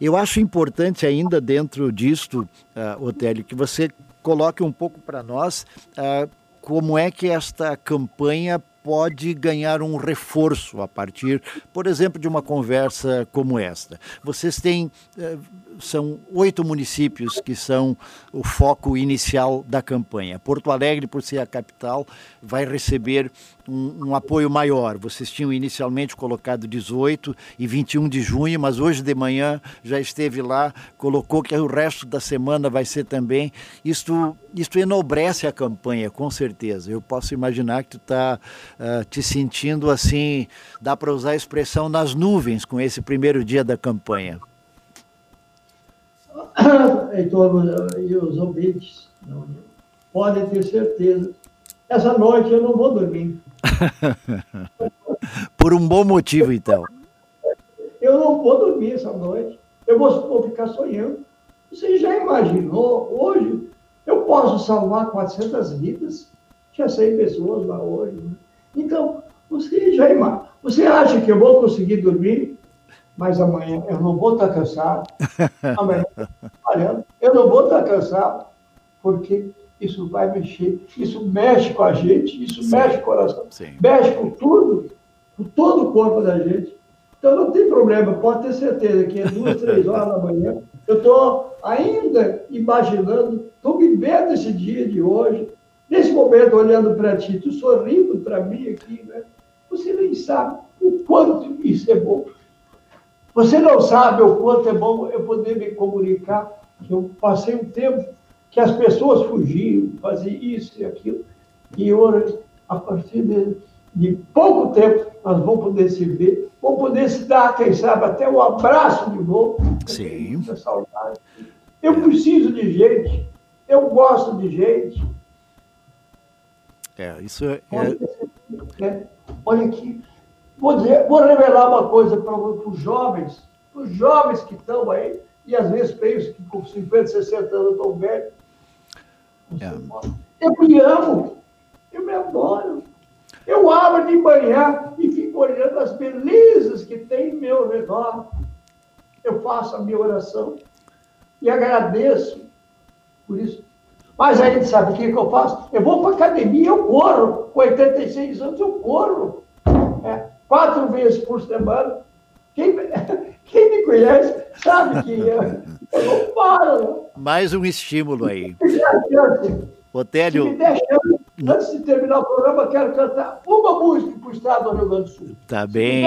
Eu acho importante ainda dentro disto, uh, Otélio, que você coloque um pouco para nós uh, como é que esta campanha pode ganhar um reforço a partir, por exemplo, de uma conversa como esta. Vocês têm são oito municípios que são o foco inicial da campanha. Porto Alegre, por ser a capital, vai receber um, um, apoio maior. Vocês tinham inicialmente colocado 18 e 21 de junho, mas hoje de manhã já esteve lá, colocou que o resto da semana vai ser também. Isto, isto enobrece a campanha, com certeza. Eu posso imaginar que tu está uh, te sentindo assim, dá para usar a expressão nas nuvens com esse primeiro dia da campanha. Heitor e os ouvintes podem ter certeza. Essa noite eu não vou dormir. Por um bom motivo, então. Eu não vou dormir essa noite. Eu vou, vou ficar sonhando. Você já imaginou? Hoje eu posso salvar 400 vidas. Tinha 100 pessoas lá hoje. Né? Então, você já imagina. Você acha que eu vou conseguir dormir? Mas amanhã eu não vou estar cansado. Amanhã, olha, eu não vou estar cansado, porque isso vai mexer, isso mexe com a gente, isso Sim. mexe com o coração, Sim. mexe com tudo, com todo o corpo da gente. Então não tem problema, pode ter certeza que às duas, três horas da manhã, eu estou ainda imaginando, estou vivendo esse dia de hoje, nesse momento olhando para ti, tu sorrindo para mim aqui, né? Você nem sabe o quanto isso é bom. Você não sabe o quanto é bom eu poder me comunicar. Eu passei um tempo que as pessoas fugiam, faziam isso e aquilo. E hoje, a partir de, de pouco tempo, nós vamos poder se ver, vamos poder se dar, quem sabe, até um abraço de novo. Sim. saudade. Eu preciso de gente Eu gosto de gente. É, isso é. é... é olha aqui, vou, dizer, vou revelar uma coisa para os jovens, os jovens que estão aí, e às vezes penso que com 50, 60 anos estão velhos. É. Eu me amo, eu me adoro. Eu abro de manhã e fico olhando as belezas que tem em meu redor. Eu faço a minha oração e agradeço por isso. Mas a gente sabe o que, que eu faço? Eu vou para a academia, eu corro. Com 86 anos, eu corro. É, quatro vezes por semana. Quem, quem me conhece sabe que eu, eu não paro. Mais um estímulo aí. Otélio. Se me der chance, antes de terminar o programa, quero cantar uma música para o estado do Rio Grande do Sul. Tá bem.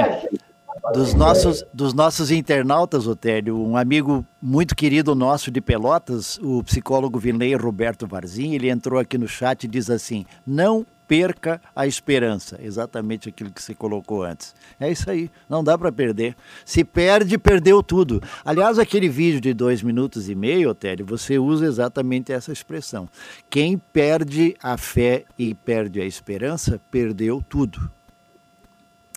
Dos nossos, dos nossos internautas, Otélio, um amigo muito querido nosso de Pelotas, o psicólogo Vinley Roberto Varzim, ele entrou aqui no chat e diz assim: não perca a esperança. Exatamente aquilo que você colocou antes. É isso aí, não dá para perder. Se perde, perdeu tudo. Aliás, aquele vídeo de dois minutos e meio, Otélio, você usa exatamente essa expressão. Quem perde a fé e perde a esperança, perdeu tudo.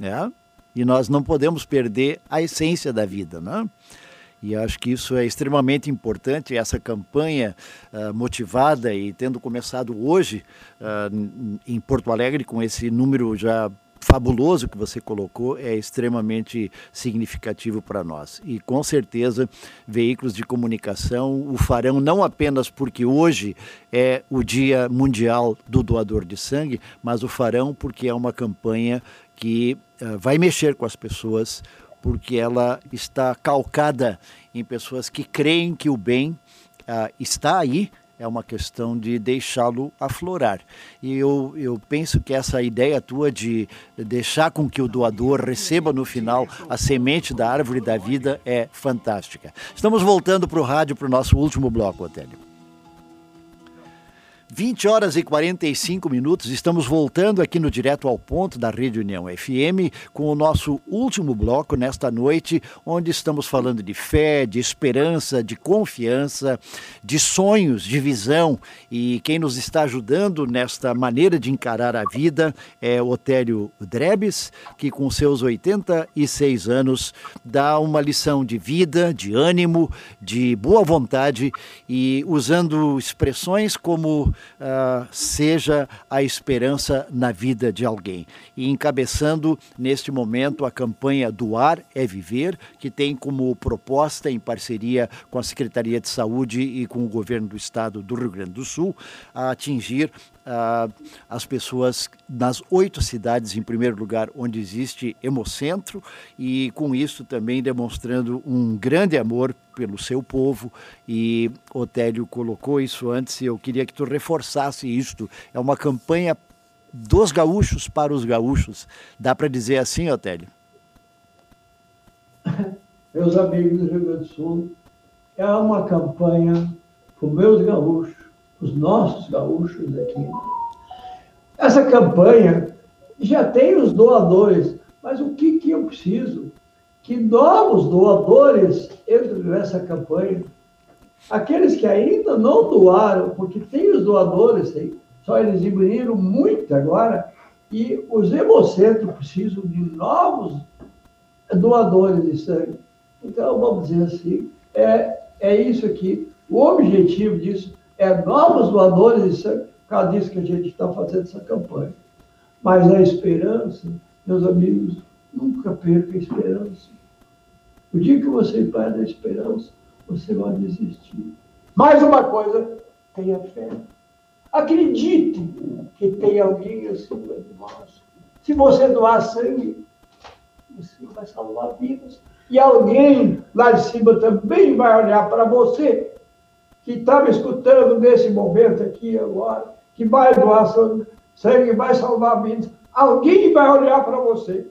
É? E nós não podemos perder a essência da vida, né? E acho que isso é extremamente importante, essa campanha uh, motivada e tendo começado hoje uh, em Porto Alegre com esse número já fabuloso que você colocou é extremamente significativo para nós. E com certeza, veículos de comunicação o farão não apenas porque hoje é o Dia Mundial do Doador de Sangue, mas o farão porque é uma campanha que uh, vai mexer com as pessoas, porque ela está calcada em pessoas que creem que o bem uh, está aí, é uma questão de deixá-lo aflorar. E eu, eu penso que essa ideia tua de deixar com que o doador receba no final a semente da árvore da vida é fantástica. Estamos voltando para o rádio para o nosso último bloco, Otélio. 20 horas e 45 minutos, estamos voltando aqui no Direto ao Ponto da Rede União FM com o nosso último bloco nesta noite, onde estamos falando de fé, de esperança, de confiança, de sonhos, de visão. E quem nos está ajudando nesta maneira de encarar a vida é Otélio Drebes, que com seus 86 anos dá uma lição de vida, de ânimo, de boa vontade e usando expressões como uh, seja a esperança na vida de alguém. E encabeçando neste momento a campanha Doar é Viver, que tem como proposta, em parceria com a Secretaria de Saúde e com o governo do estado do Rio Grande do Sul, atingir uh, as pessoas nas oito cidades, em primeiro lugar, onde existe hemocentro, e com isso também demonstrando um grande amor pelo seu povo. E Otélio colocou isso antes e eu queria que tu reforçasse isto. É uma campanha dos gaúchos para os gaúchos. Dá para dizer assim, Otélio? Meus amigos do Rio Grande do Sul, é uma campanha os meus gaúchos os nossos gaúchos aqui. Essa campanha já tem os doadores, mas o que, que eu preciso? Que novos doadores entrem nessa campanha. Aqueles que ainda não doaram, porque tem os doadores, tem, só eles diminuíram muito agora, e os hemocentros precisam de novos doadores de sangue. Então, vamos dizer assim, é, é isso aqui. O objetivo disso é novos doadores de sangue, por causa disso que a gente está fazendo essa campanha. Mas a esperança, meus amigos, nunca perca a esperança. O dia que você perde a esperança, você vai desistir. Mais uma coisa, tenha fé. Acredite que tem alguém acima de nós. Se você doar sangue, você vai salvar vidas. E alguém lá de cima também vai olhar para você que está me escutando nesse momento aqui agora, que vai doar sangue, sangue vai salvar vidas, alguém vai olhar para você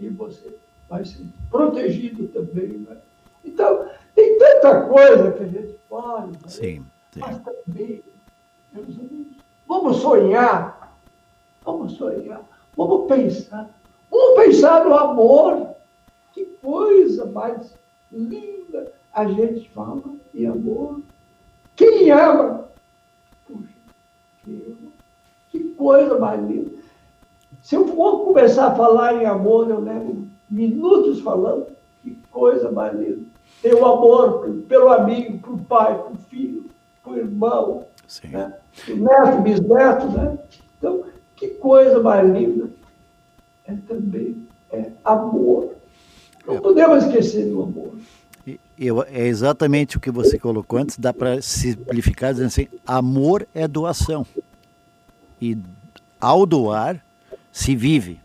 e você vai ser protegido também. Né? Então, tem tanta coisa que a gente pode fazer, sim, sim. mas também, meus amigos, vamos sonhar, vamos sonhar, vamos pensar, vamos pensar no amor. Que coisa mais linda a gente fala de amor. Quem ama Que coisa mais linda. Se eu for começar a falar em amor, eu levo minutos falando. Que coisa mais linda. Tem o amor pelo amigo, para o pai, para o filho, para o irmão, né? o neto, bisneto. Né? Então, que coisa mais linda. É também é amor. Não é. podemos esquecer do amor. Eu, é exatamente o que você colocou antes, dá para simplificar dizendo assim: amor é doação. E ao doar, se vive.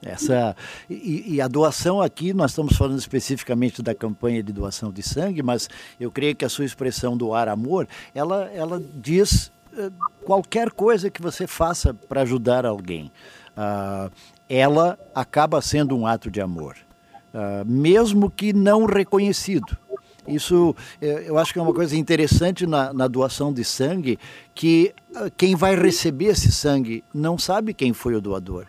Essa, e, e, a doação aqui, nós estamos falando especificamente da campanha de doação de sangue, mas eu creio que a sua expressão doar amor, ela, ela diz uh, qualquer coisa que você faça para ajudar alguém. Uh, ela acaba sendo um ato de amor, uh, mesmo que não reconhecido. Isso eh, eu acho que é uma coisa interessante na, na doação de sangue, que quem vai receber esse sangue não sabe quem foi o doador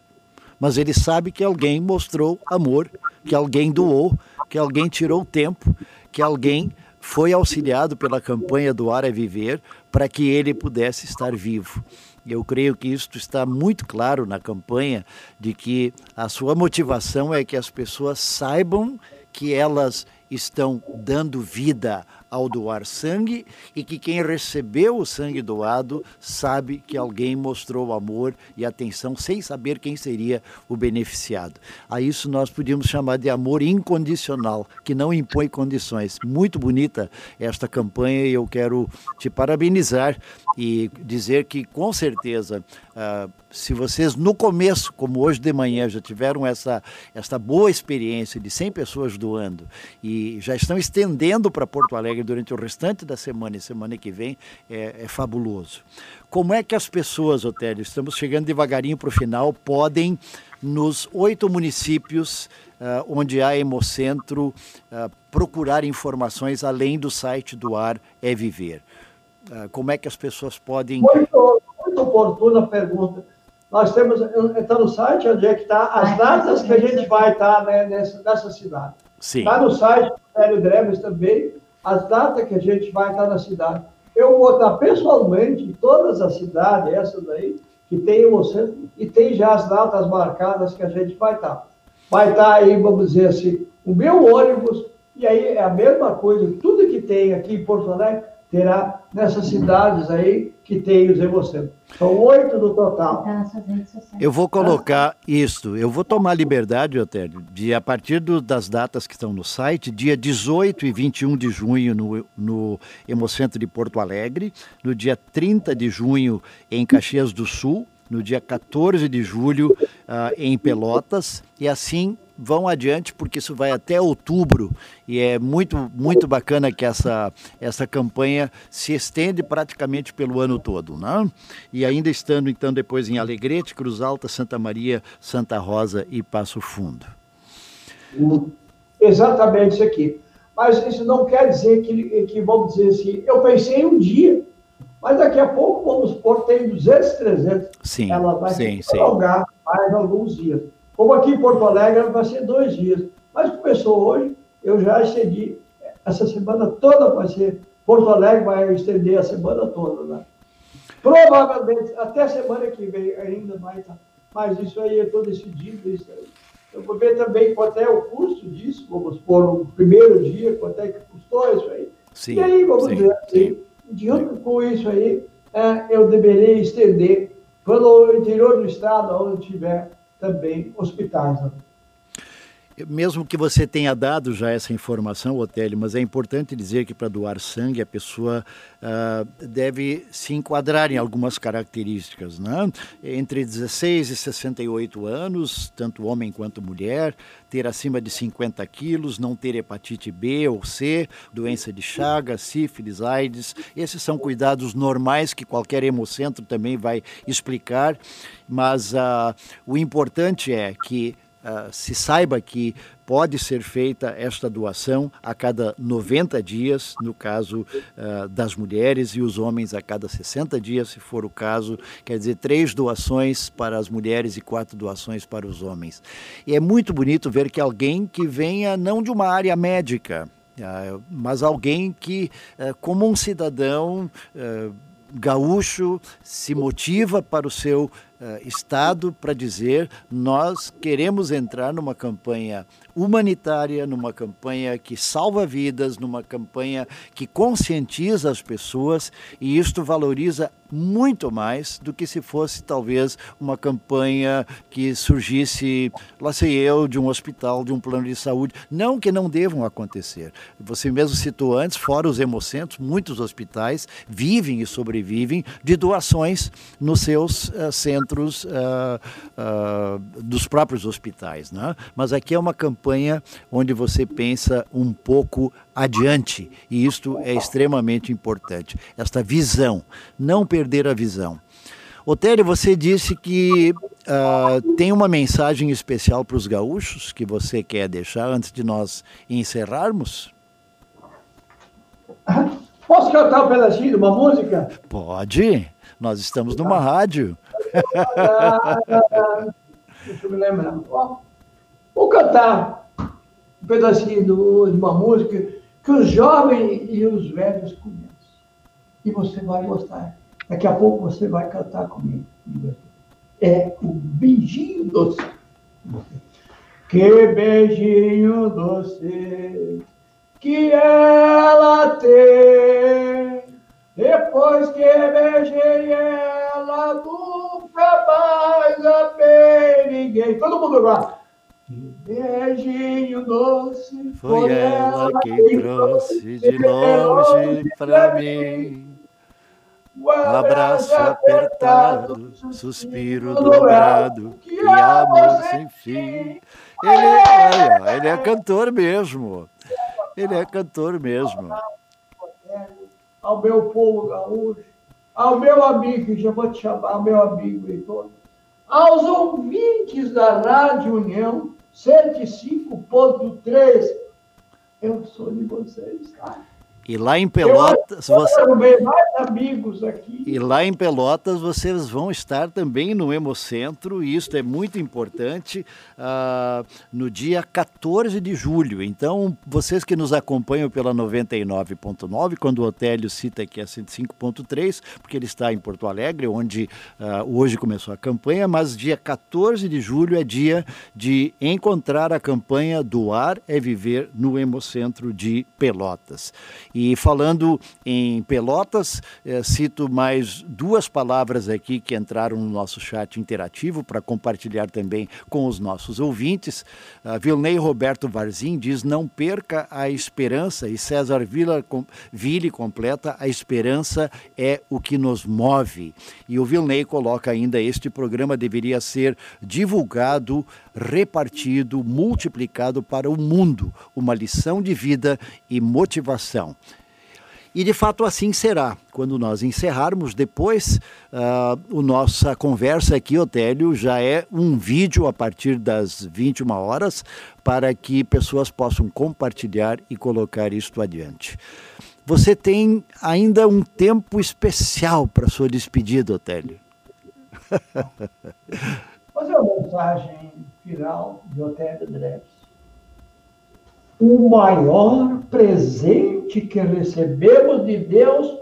mas ele sabe que alguém mostrou amor, que alguém doou, que alguém tirou tempo, que alguém foi auxiliado pela campanha Doar é Viver para que ele pudesse estar vivo. Eu creio que isto está muito claro na campanha de que a sua motivação é que as pessoas saibam que elas estão dando vida ao doar sangue e que quem recebeu o sangue doado sabe que alguém mostrou amor e atenção sem saber quem seria o beneficiado. A isso nós podíamos chamar de amor incondicional, que não impõe condições. Muito bonita esta campanha e eu quero te parabenizar e dizer que com certeza uh, se vocês no começo, como hoje de manhã, já tiveram essa, essa boa experiência de 100 pessoas doando e já estão estendendo para Porto Alegre durante o restante da semana e semana que vem, é, é fabuloso. Como é que as pessoas, Otélio, estamos chegando devagarinho para o final, podem, nos oito municípios uh, onde há Hemocentro, uh, procurar informações além do site do Ar é Viver? Ah, como é que as pessoas podem. Muito, muito oportuna pergunta. Nós temos, está no site onde é que está as datas que a gente vai estar né, nessa, nessa cidade. Está no site do Hélio Dreves também, as datas que a gente vai estar na cidade. Eu vou estar pessoalmente em todas as cidades, essas aí, que tem você, e tem já as datas marcadas que a gente vai estar. Vai estar aí, vamos dizer assim, o meu ônibus, e aí é a mesma coisa, tudo que tem aqui em Porto Alegre, terá nessas cidades aí que tem os hemocentros. São oito no total. Eu vou colocar isto, eu vou tomar liberdade, Otélio, de a partir do, das datas que estão no site, dia 18 e 21 de junho no, no Hemocentro de Porto Alegre, no dia 30 de junho em Caxias do Sul, no dia 14 de julho uh, em Pelotas, e assim vão adiante, porque isso vai até outubro e é muito, muito bacana que essa, essa campanha se estende praticamente pelo ano todo. Né? E ainda estando então depois em Alegrete, Cruz Alta, Santa Maria, Santa Rosa e Passo Fundo. Exatamente isso aqui. Mas isso não quer dizer que, que vamos dizer assim, eu pensei um dia, mas daqui a pouco, vamos supor, tem 200, 300. Sim, ela vai sim, se prolongar mais alguns dias. Como aqui em Porto Alegre, vai ser dois dias. Mas começou hoje, eu já excedi. Essa semana toda vai ser. Porto Alegre vai estender a semana toda, né? Provavelmente, até semana que vem ainda vai estar. Mas isso aí, eu estou decidido. Isso aí. Eu vou ver também quanto é o custo disso, vamos pôr o primeiro dia, quanto é que custou isso aí. Sim, e aí, vamos sim, ver assim, junto com isso aí, é, eu deveria estender pelo interior do estado, onde tiver também hospitais. Mesmo que você tenha dado já essa informação, Otélio, mas é importante dizer que para doar sangue a pessoa uh, deve se enquadrar em algumas características. Né? Entre 16 e 68 anos, tanto homem quanto mulher, ter acima de 50 quilos, não ter hepatite B ou C, doença de Chagas, sífilis, AIDS. Esses são cuidados normais que qualquer hemocentro também vai explicar, mas uh, o importante é que Uh, se saiba que pode ser feita esta doação a cada 90 dias, no caso uh, das mulheres, e os homens a cada 60 dias, se for o caso. Quer dizer, três doações para as mulheres e quatro doações para os homens. E é muito bonito ver que alguém que venha não de uma área médica, uh, mas alguém que, como um cidadão gaúcho se motiva para o seu estado para dizer nós queremos entrar numa campanha humanitária, numa campanha que salva vidas, numa campanha que conscientiza as pessoas e isto valoriza muito mais do que se fosse talvez uma campanha que surgisse, lá sei eu, de um hospital, de um plano de saúde. Não que não devam acontecer. Você mesmo citou antes, fora os hemocentros, muitos hospitais vivem e sobrevivem de doações nos seus uh, centros uh, uh, dos próprios hospitais. Né? Mas aqui é uma campanha onde você pensa um pouco adiante e isto é extremamente importante. Esta visão, não perder a visão. Otélio, você disse que uh, tem uma mensagem especial para os gaúchos que você quer deixar antes de nós encerrarmos? Posso cantar um pedacinho de uma música? Pode. Nós estamos numa rádio. Deixa eu me lembrar. Vou cantar um pedacinho de uma música que os jovens e os velhos conhecem. E você vai gostar. Daqui a pouco você vai cantar comigo. É o beijinho doce. Que beijinho doce que ela tem. Depois que beijei ela, nunca mais amei ninguém. Todo mundo lá. Que beijinho doce foi, foi ela quem trouxe de longe pra mim. Um abraço apertado, suspiro dobrado, e amor sem fim. Ele, ele é cantor mesmo. Ele é cantor mesmo. Ao meu povo gaúcho, ao meu amigo, já vou te chamar, meu amigo Heitor, aos ouvintes da Rádio União 105.3, eu sou de vocês, tá? E lá em Pelotas, você... aqui. E lá em Pelotas vocês vão estar também no Hemocentro, e isso é muito importante, uh, no dia 14 de julho. Então, vocês que nos acompanham pela 99.9, quando o Otélio cita que é 105.3, porque ele está em Porto Alegre, onde uh, hoje começou a campanha, mas dia 14 de julho é dia de encontrar a campanha Doar é Viver no Hemocentro de Pelotas. E falando em Pelotas, eh, cito mais duas palavras aqui que entraram no nosso chat interativo para compartilhar também com os nossos ouvintes. Vilney Roberto Varzim diz: não perca a esperança, e César Ville completa: a esperança é o que nos move. E o Vilney coloca ainda: este programa deveria ser divulgado, repartido, multiplicado para o mundo, uma lição de vida e motivação. E de fato assim será. Quando nós encerrarmos depois, uh, o nossa conversa aqui, Otélio, já é um vídeo a partir das 21 horas para que pessoas possam compartilhar e colocar isto adiante. Você tem ainda um tempo especial para sua despedida, Otélio. Fazer uma mensagem final de Otélio Dreves o maior presente que recebemos de Deus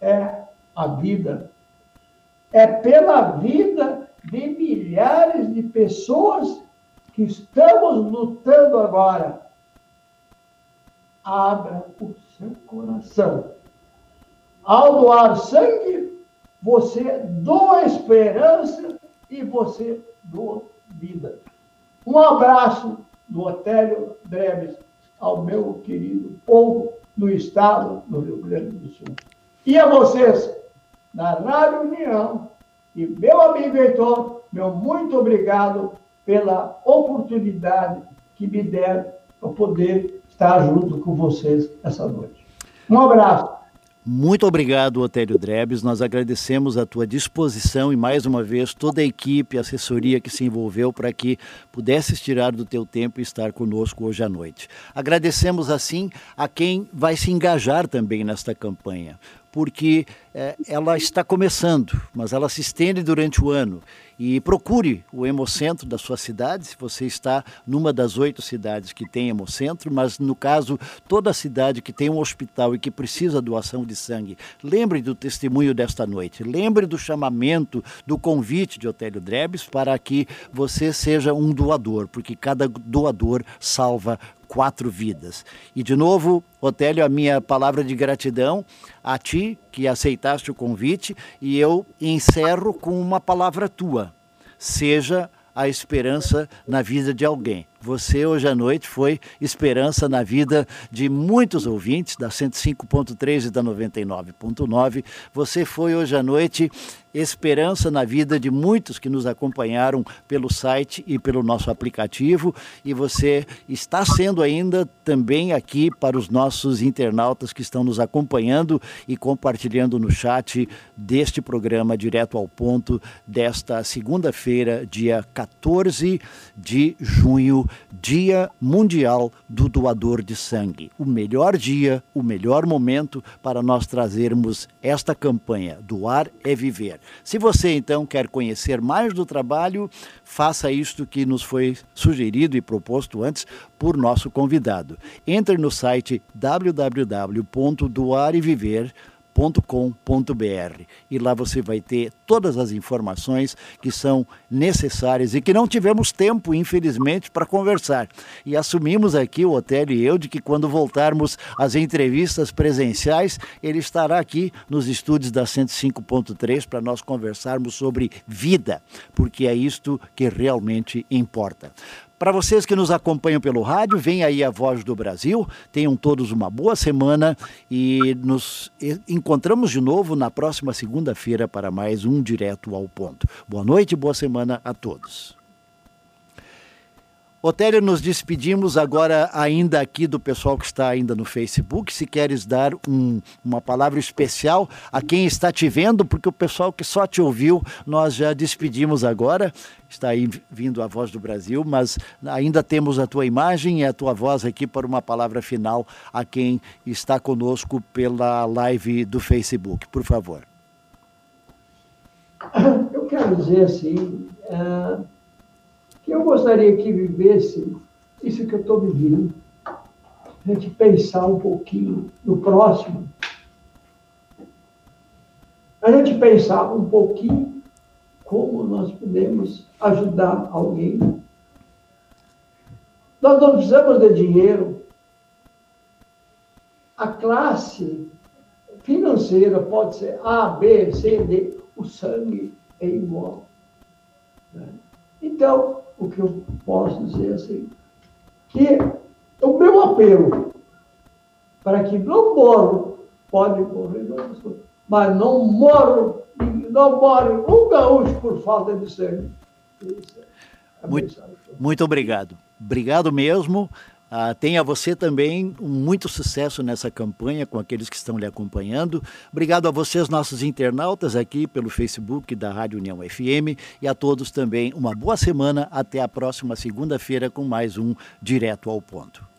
é a vida. É pela vida de milhares de pessoas que estamos lutando agora. Abra o seu coração. Ao doar sangue, você doa esperança e você doa vida. Um abraço do Otélio Breves ao meu querido povo do estado do Rio Grande do Sul. E a vocês, da Rádio União, e meu amigo Heitor, meu muito obrigado pela oportunidade que me deram para poder estar junto com vocês essa noite. Um abraço. Muito obrigado, Otélio Drebes. Nós agradecemos a tua disposição e, mais uma vez, toda a equipe, a assessoria que se envolveu para que pudesses tirar do teu tempo e estar conosco hoje à noite. Agradecemos, assim, a quem vai se engajar também nesta campanha porque é, ela está começando, mas ela se estende durante o ano. E procure o Hemocentro da sua cidade, se você está numa das oito cidades que tem Hemocentro, mas no caso, toda cidade que tem um hospital e que precisa doação de sangue. Lembre do testemunho desta noite, lembre do chamamento, do convite de Otélio Drebes para que você seja um doador, porque cada doador salva quatro vidas. E de novo, Otélio, a minha palavra de gratidão a ti que aceitaste o convite e eu encerro com uma palavra tua. Seja a esperança na vida de alguém. Você hoje à noite foi esperança na vida de muitos ouvintes da 105.3 e da 99.9. Você foi hoje à noite esperança na vida de muitos que nos acompanharam pelo site e pelo nosso aplicativo. E você está sendo ainda também aqui para os nossos internautas que estão nos acompanhando e compartilhando no chat deste programa direto ao ponto desta segunda-feira, dia 14 de junho, Dia Mundial do Doador de Sangue. O melhor dia, o melhor momento para nós trazermos esta campanha Doar é Viver. Se você então quer conhecer mais do trabalho, faça isto que nos foi sugerido e proposto antes por nosso convidado. Entre no site www.doareviver.com com.br e lá você vai ter todas as informações que são necessárias e que não tivemos tempo, infelizmente, para conversar. E assumimos aqui, o Otélio e eu, de que quando voltarmos às entrevistas presenciais, ele estará aqui nos estúdios da 105.3 para nós conversarmos sobre vida, porque é isto que realmente importa. Para vocês que nos acompanham pelo rádio, vem aí a Voz do Brasil. Tenham todos uma boa semana e nos encontramos de novo na próxima segunda-feira para mais um Direto ao Ponto. Boa noite e boa semana a todos. Otélio, nos despedimos agora ainda aqui do pessoal que está ainda no Facebook. Se queres dar um, uma palavra especial a quem está te vendo, porque o pessoal que só te ouviu, nós já despedimos agora. Está aí vindo a voz do Brasil, mas ainda temos a tua imagem e a tua voz aqui para uma palavra final a quem está conosco pela live do Facebook. Por favor. Eu quero dizer assim. Uh eu gostaria que vivesse isso que eu estou vivendo. A gente pensar um pouquinho no próximo. A gente pensar um pouquinho como nós podemos ajudar alguém. Nós não precisamos de dinheiro. A classe financeira pode ser A, B, C, D. O sangue é igual. Né? Então, o que eu posso dizer assim, que o meu apelo para que não moro, pode morrer, mas não moro, não moro um gaúcho por falta de sangue. É muito, muito obrigado. Obrigado mesmo. Ah, tenha você também muito sucesso nessa campanha com aqueles que estão lhe acompanhando. Obrigado a vocês, nossos internautas, aqui pelo Facebook da Rádio União FM e a todos também uma boa semana. Até a próxima segunda-feira com mais um Direto ao Ponto.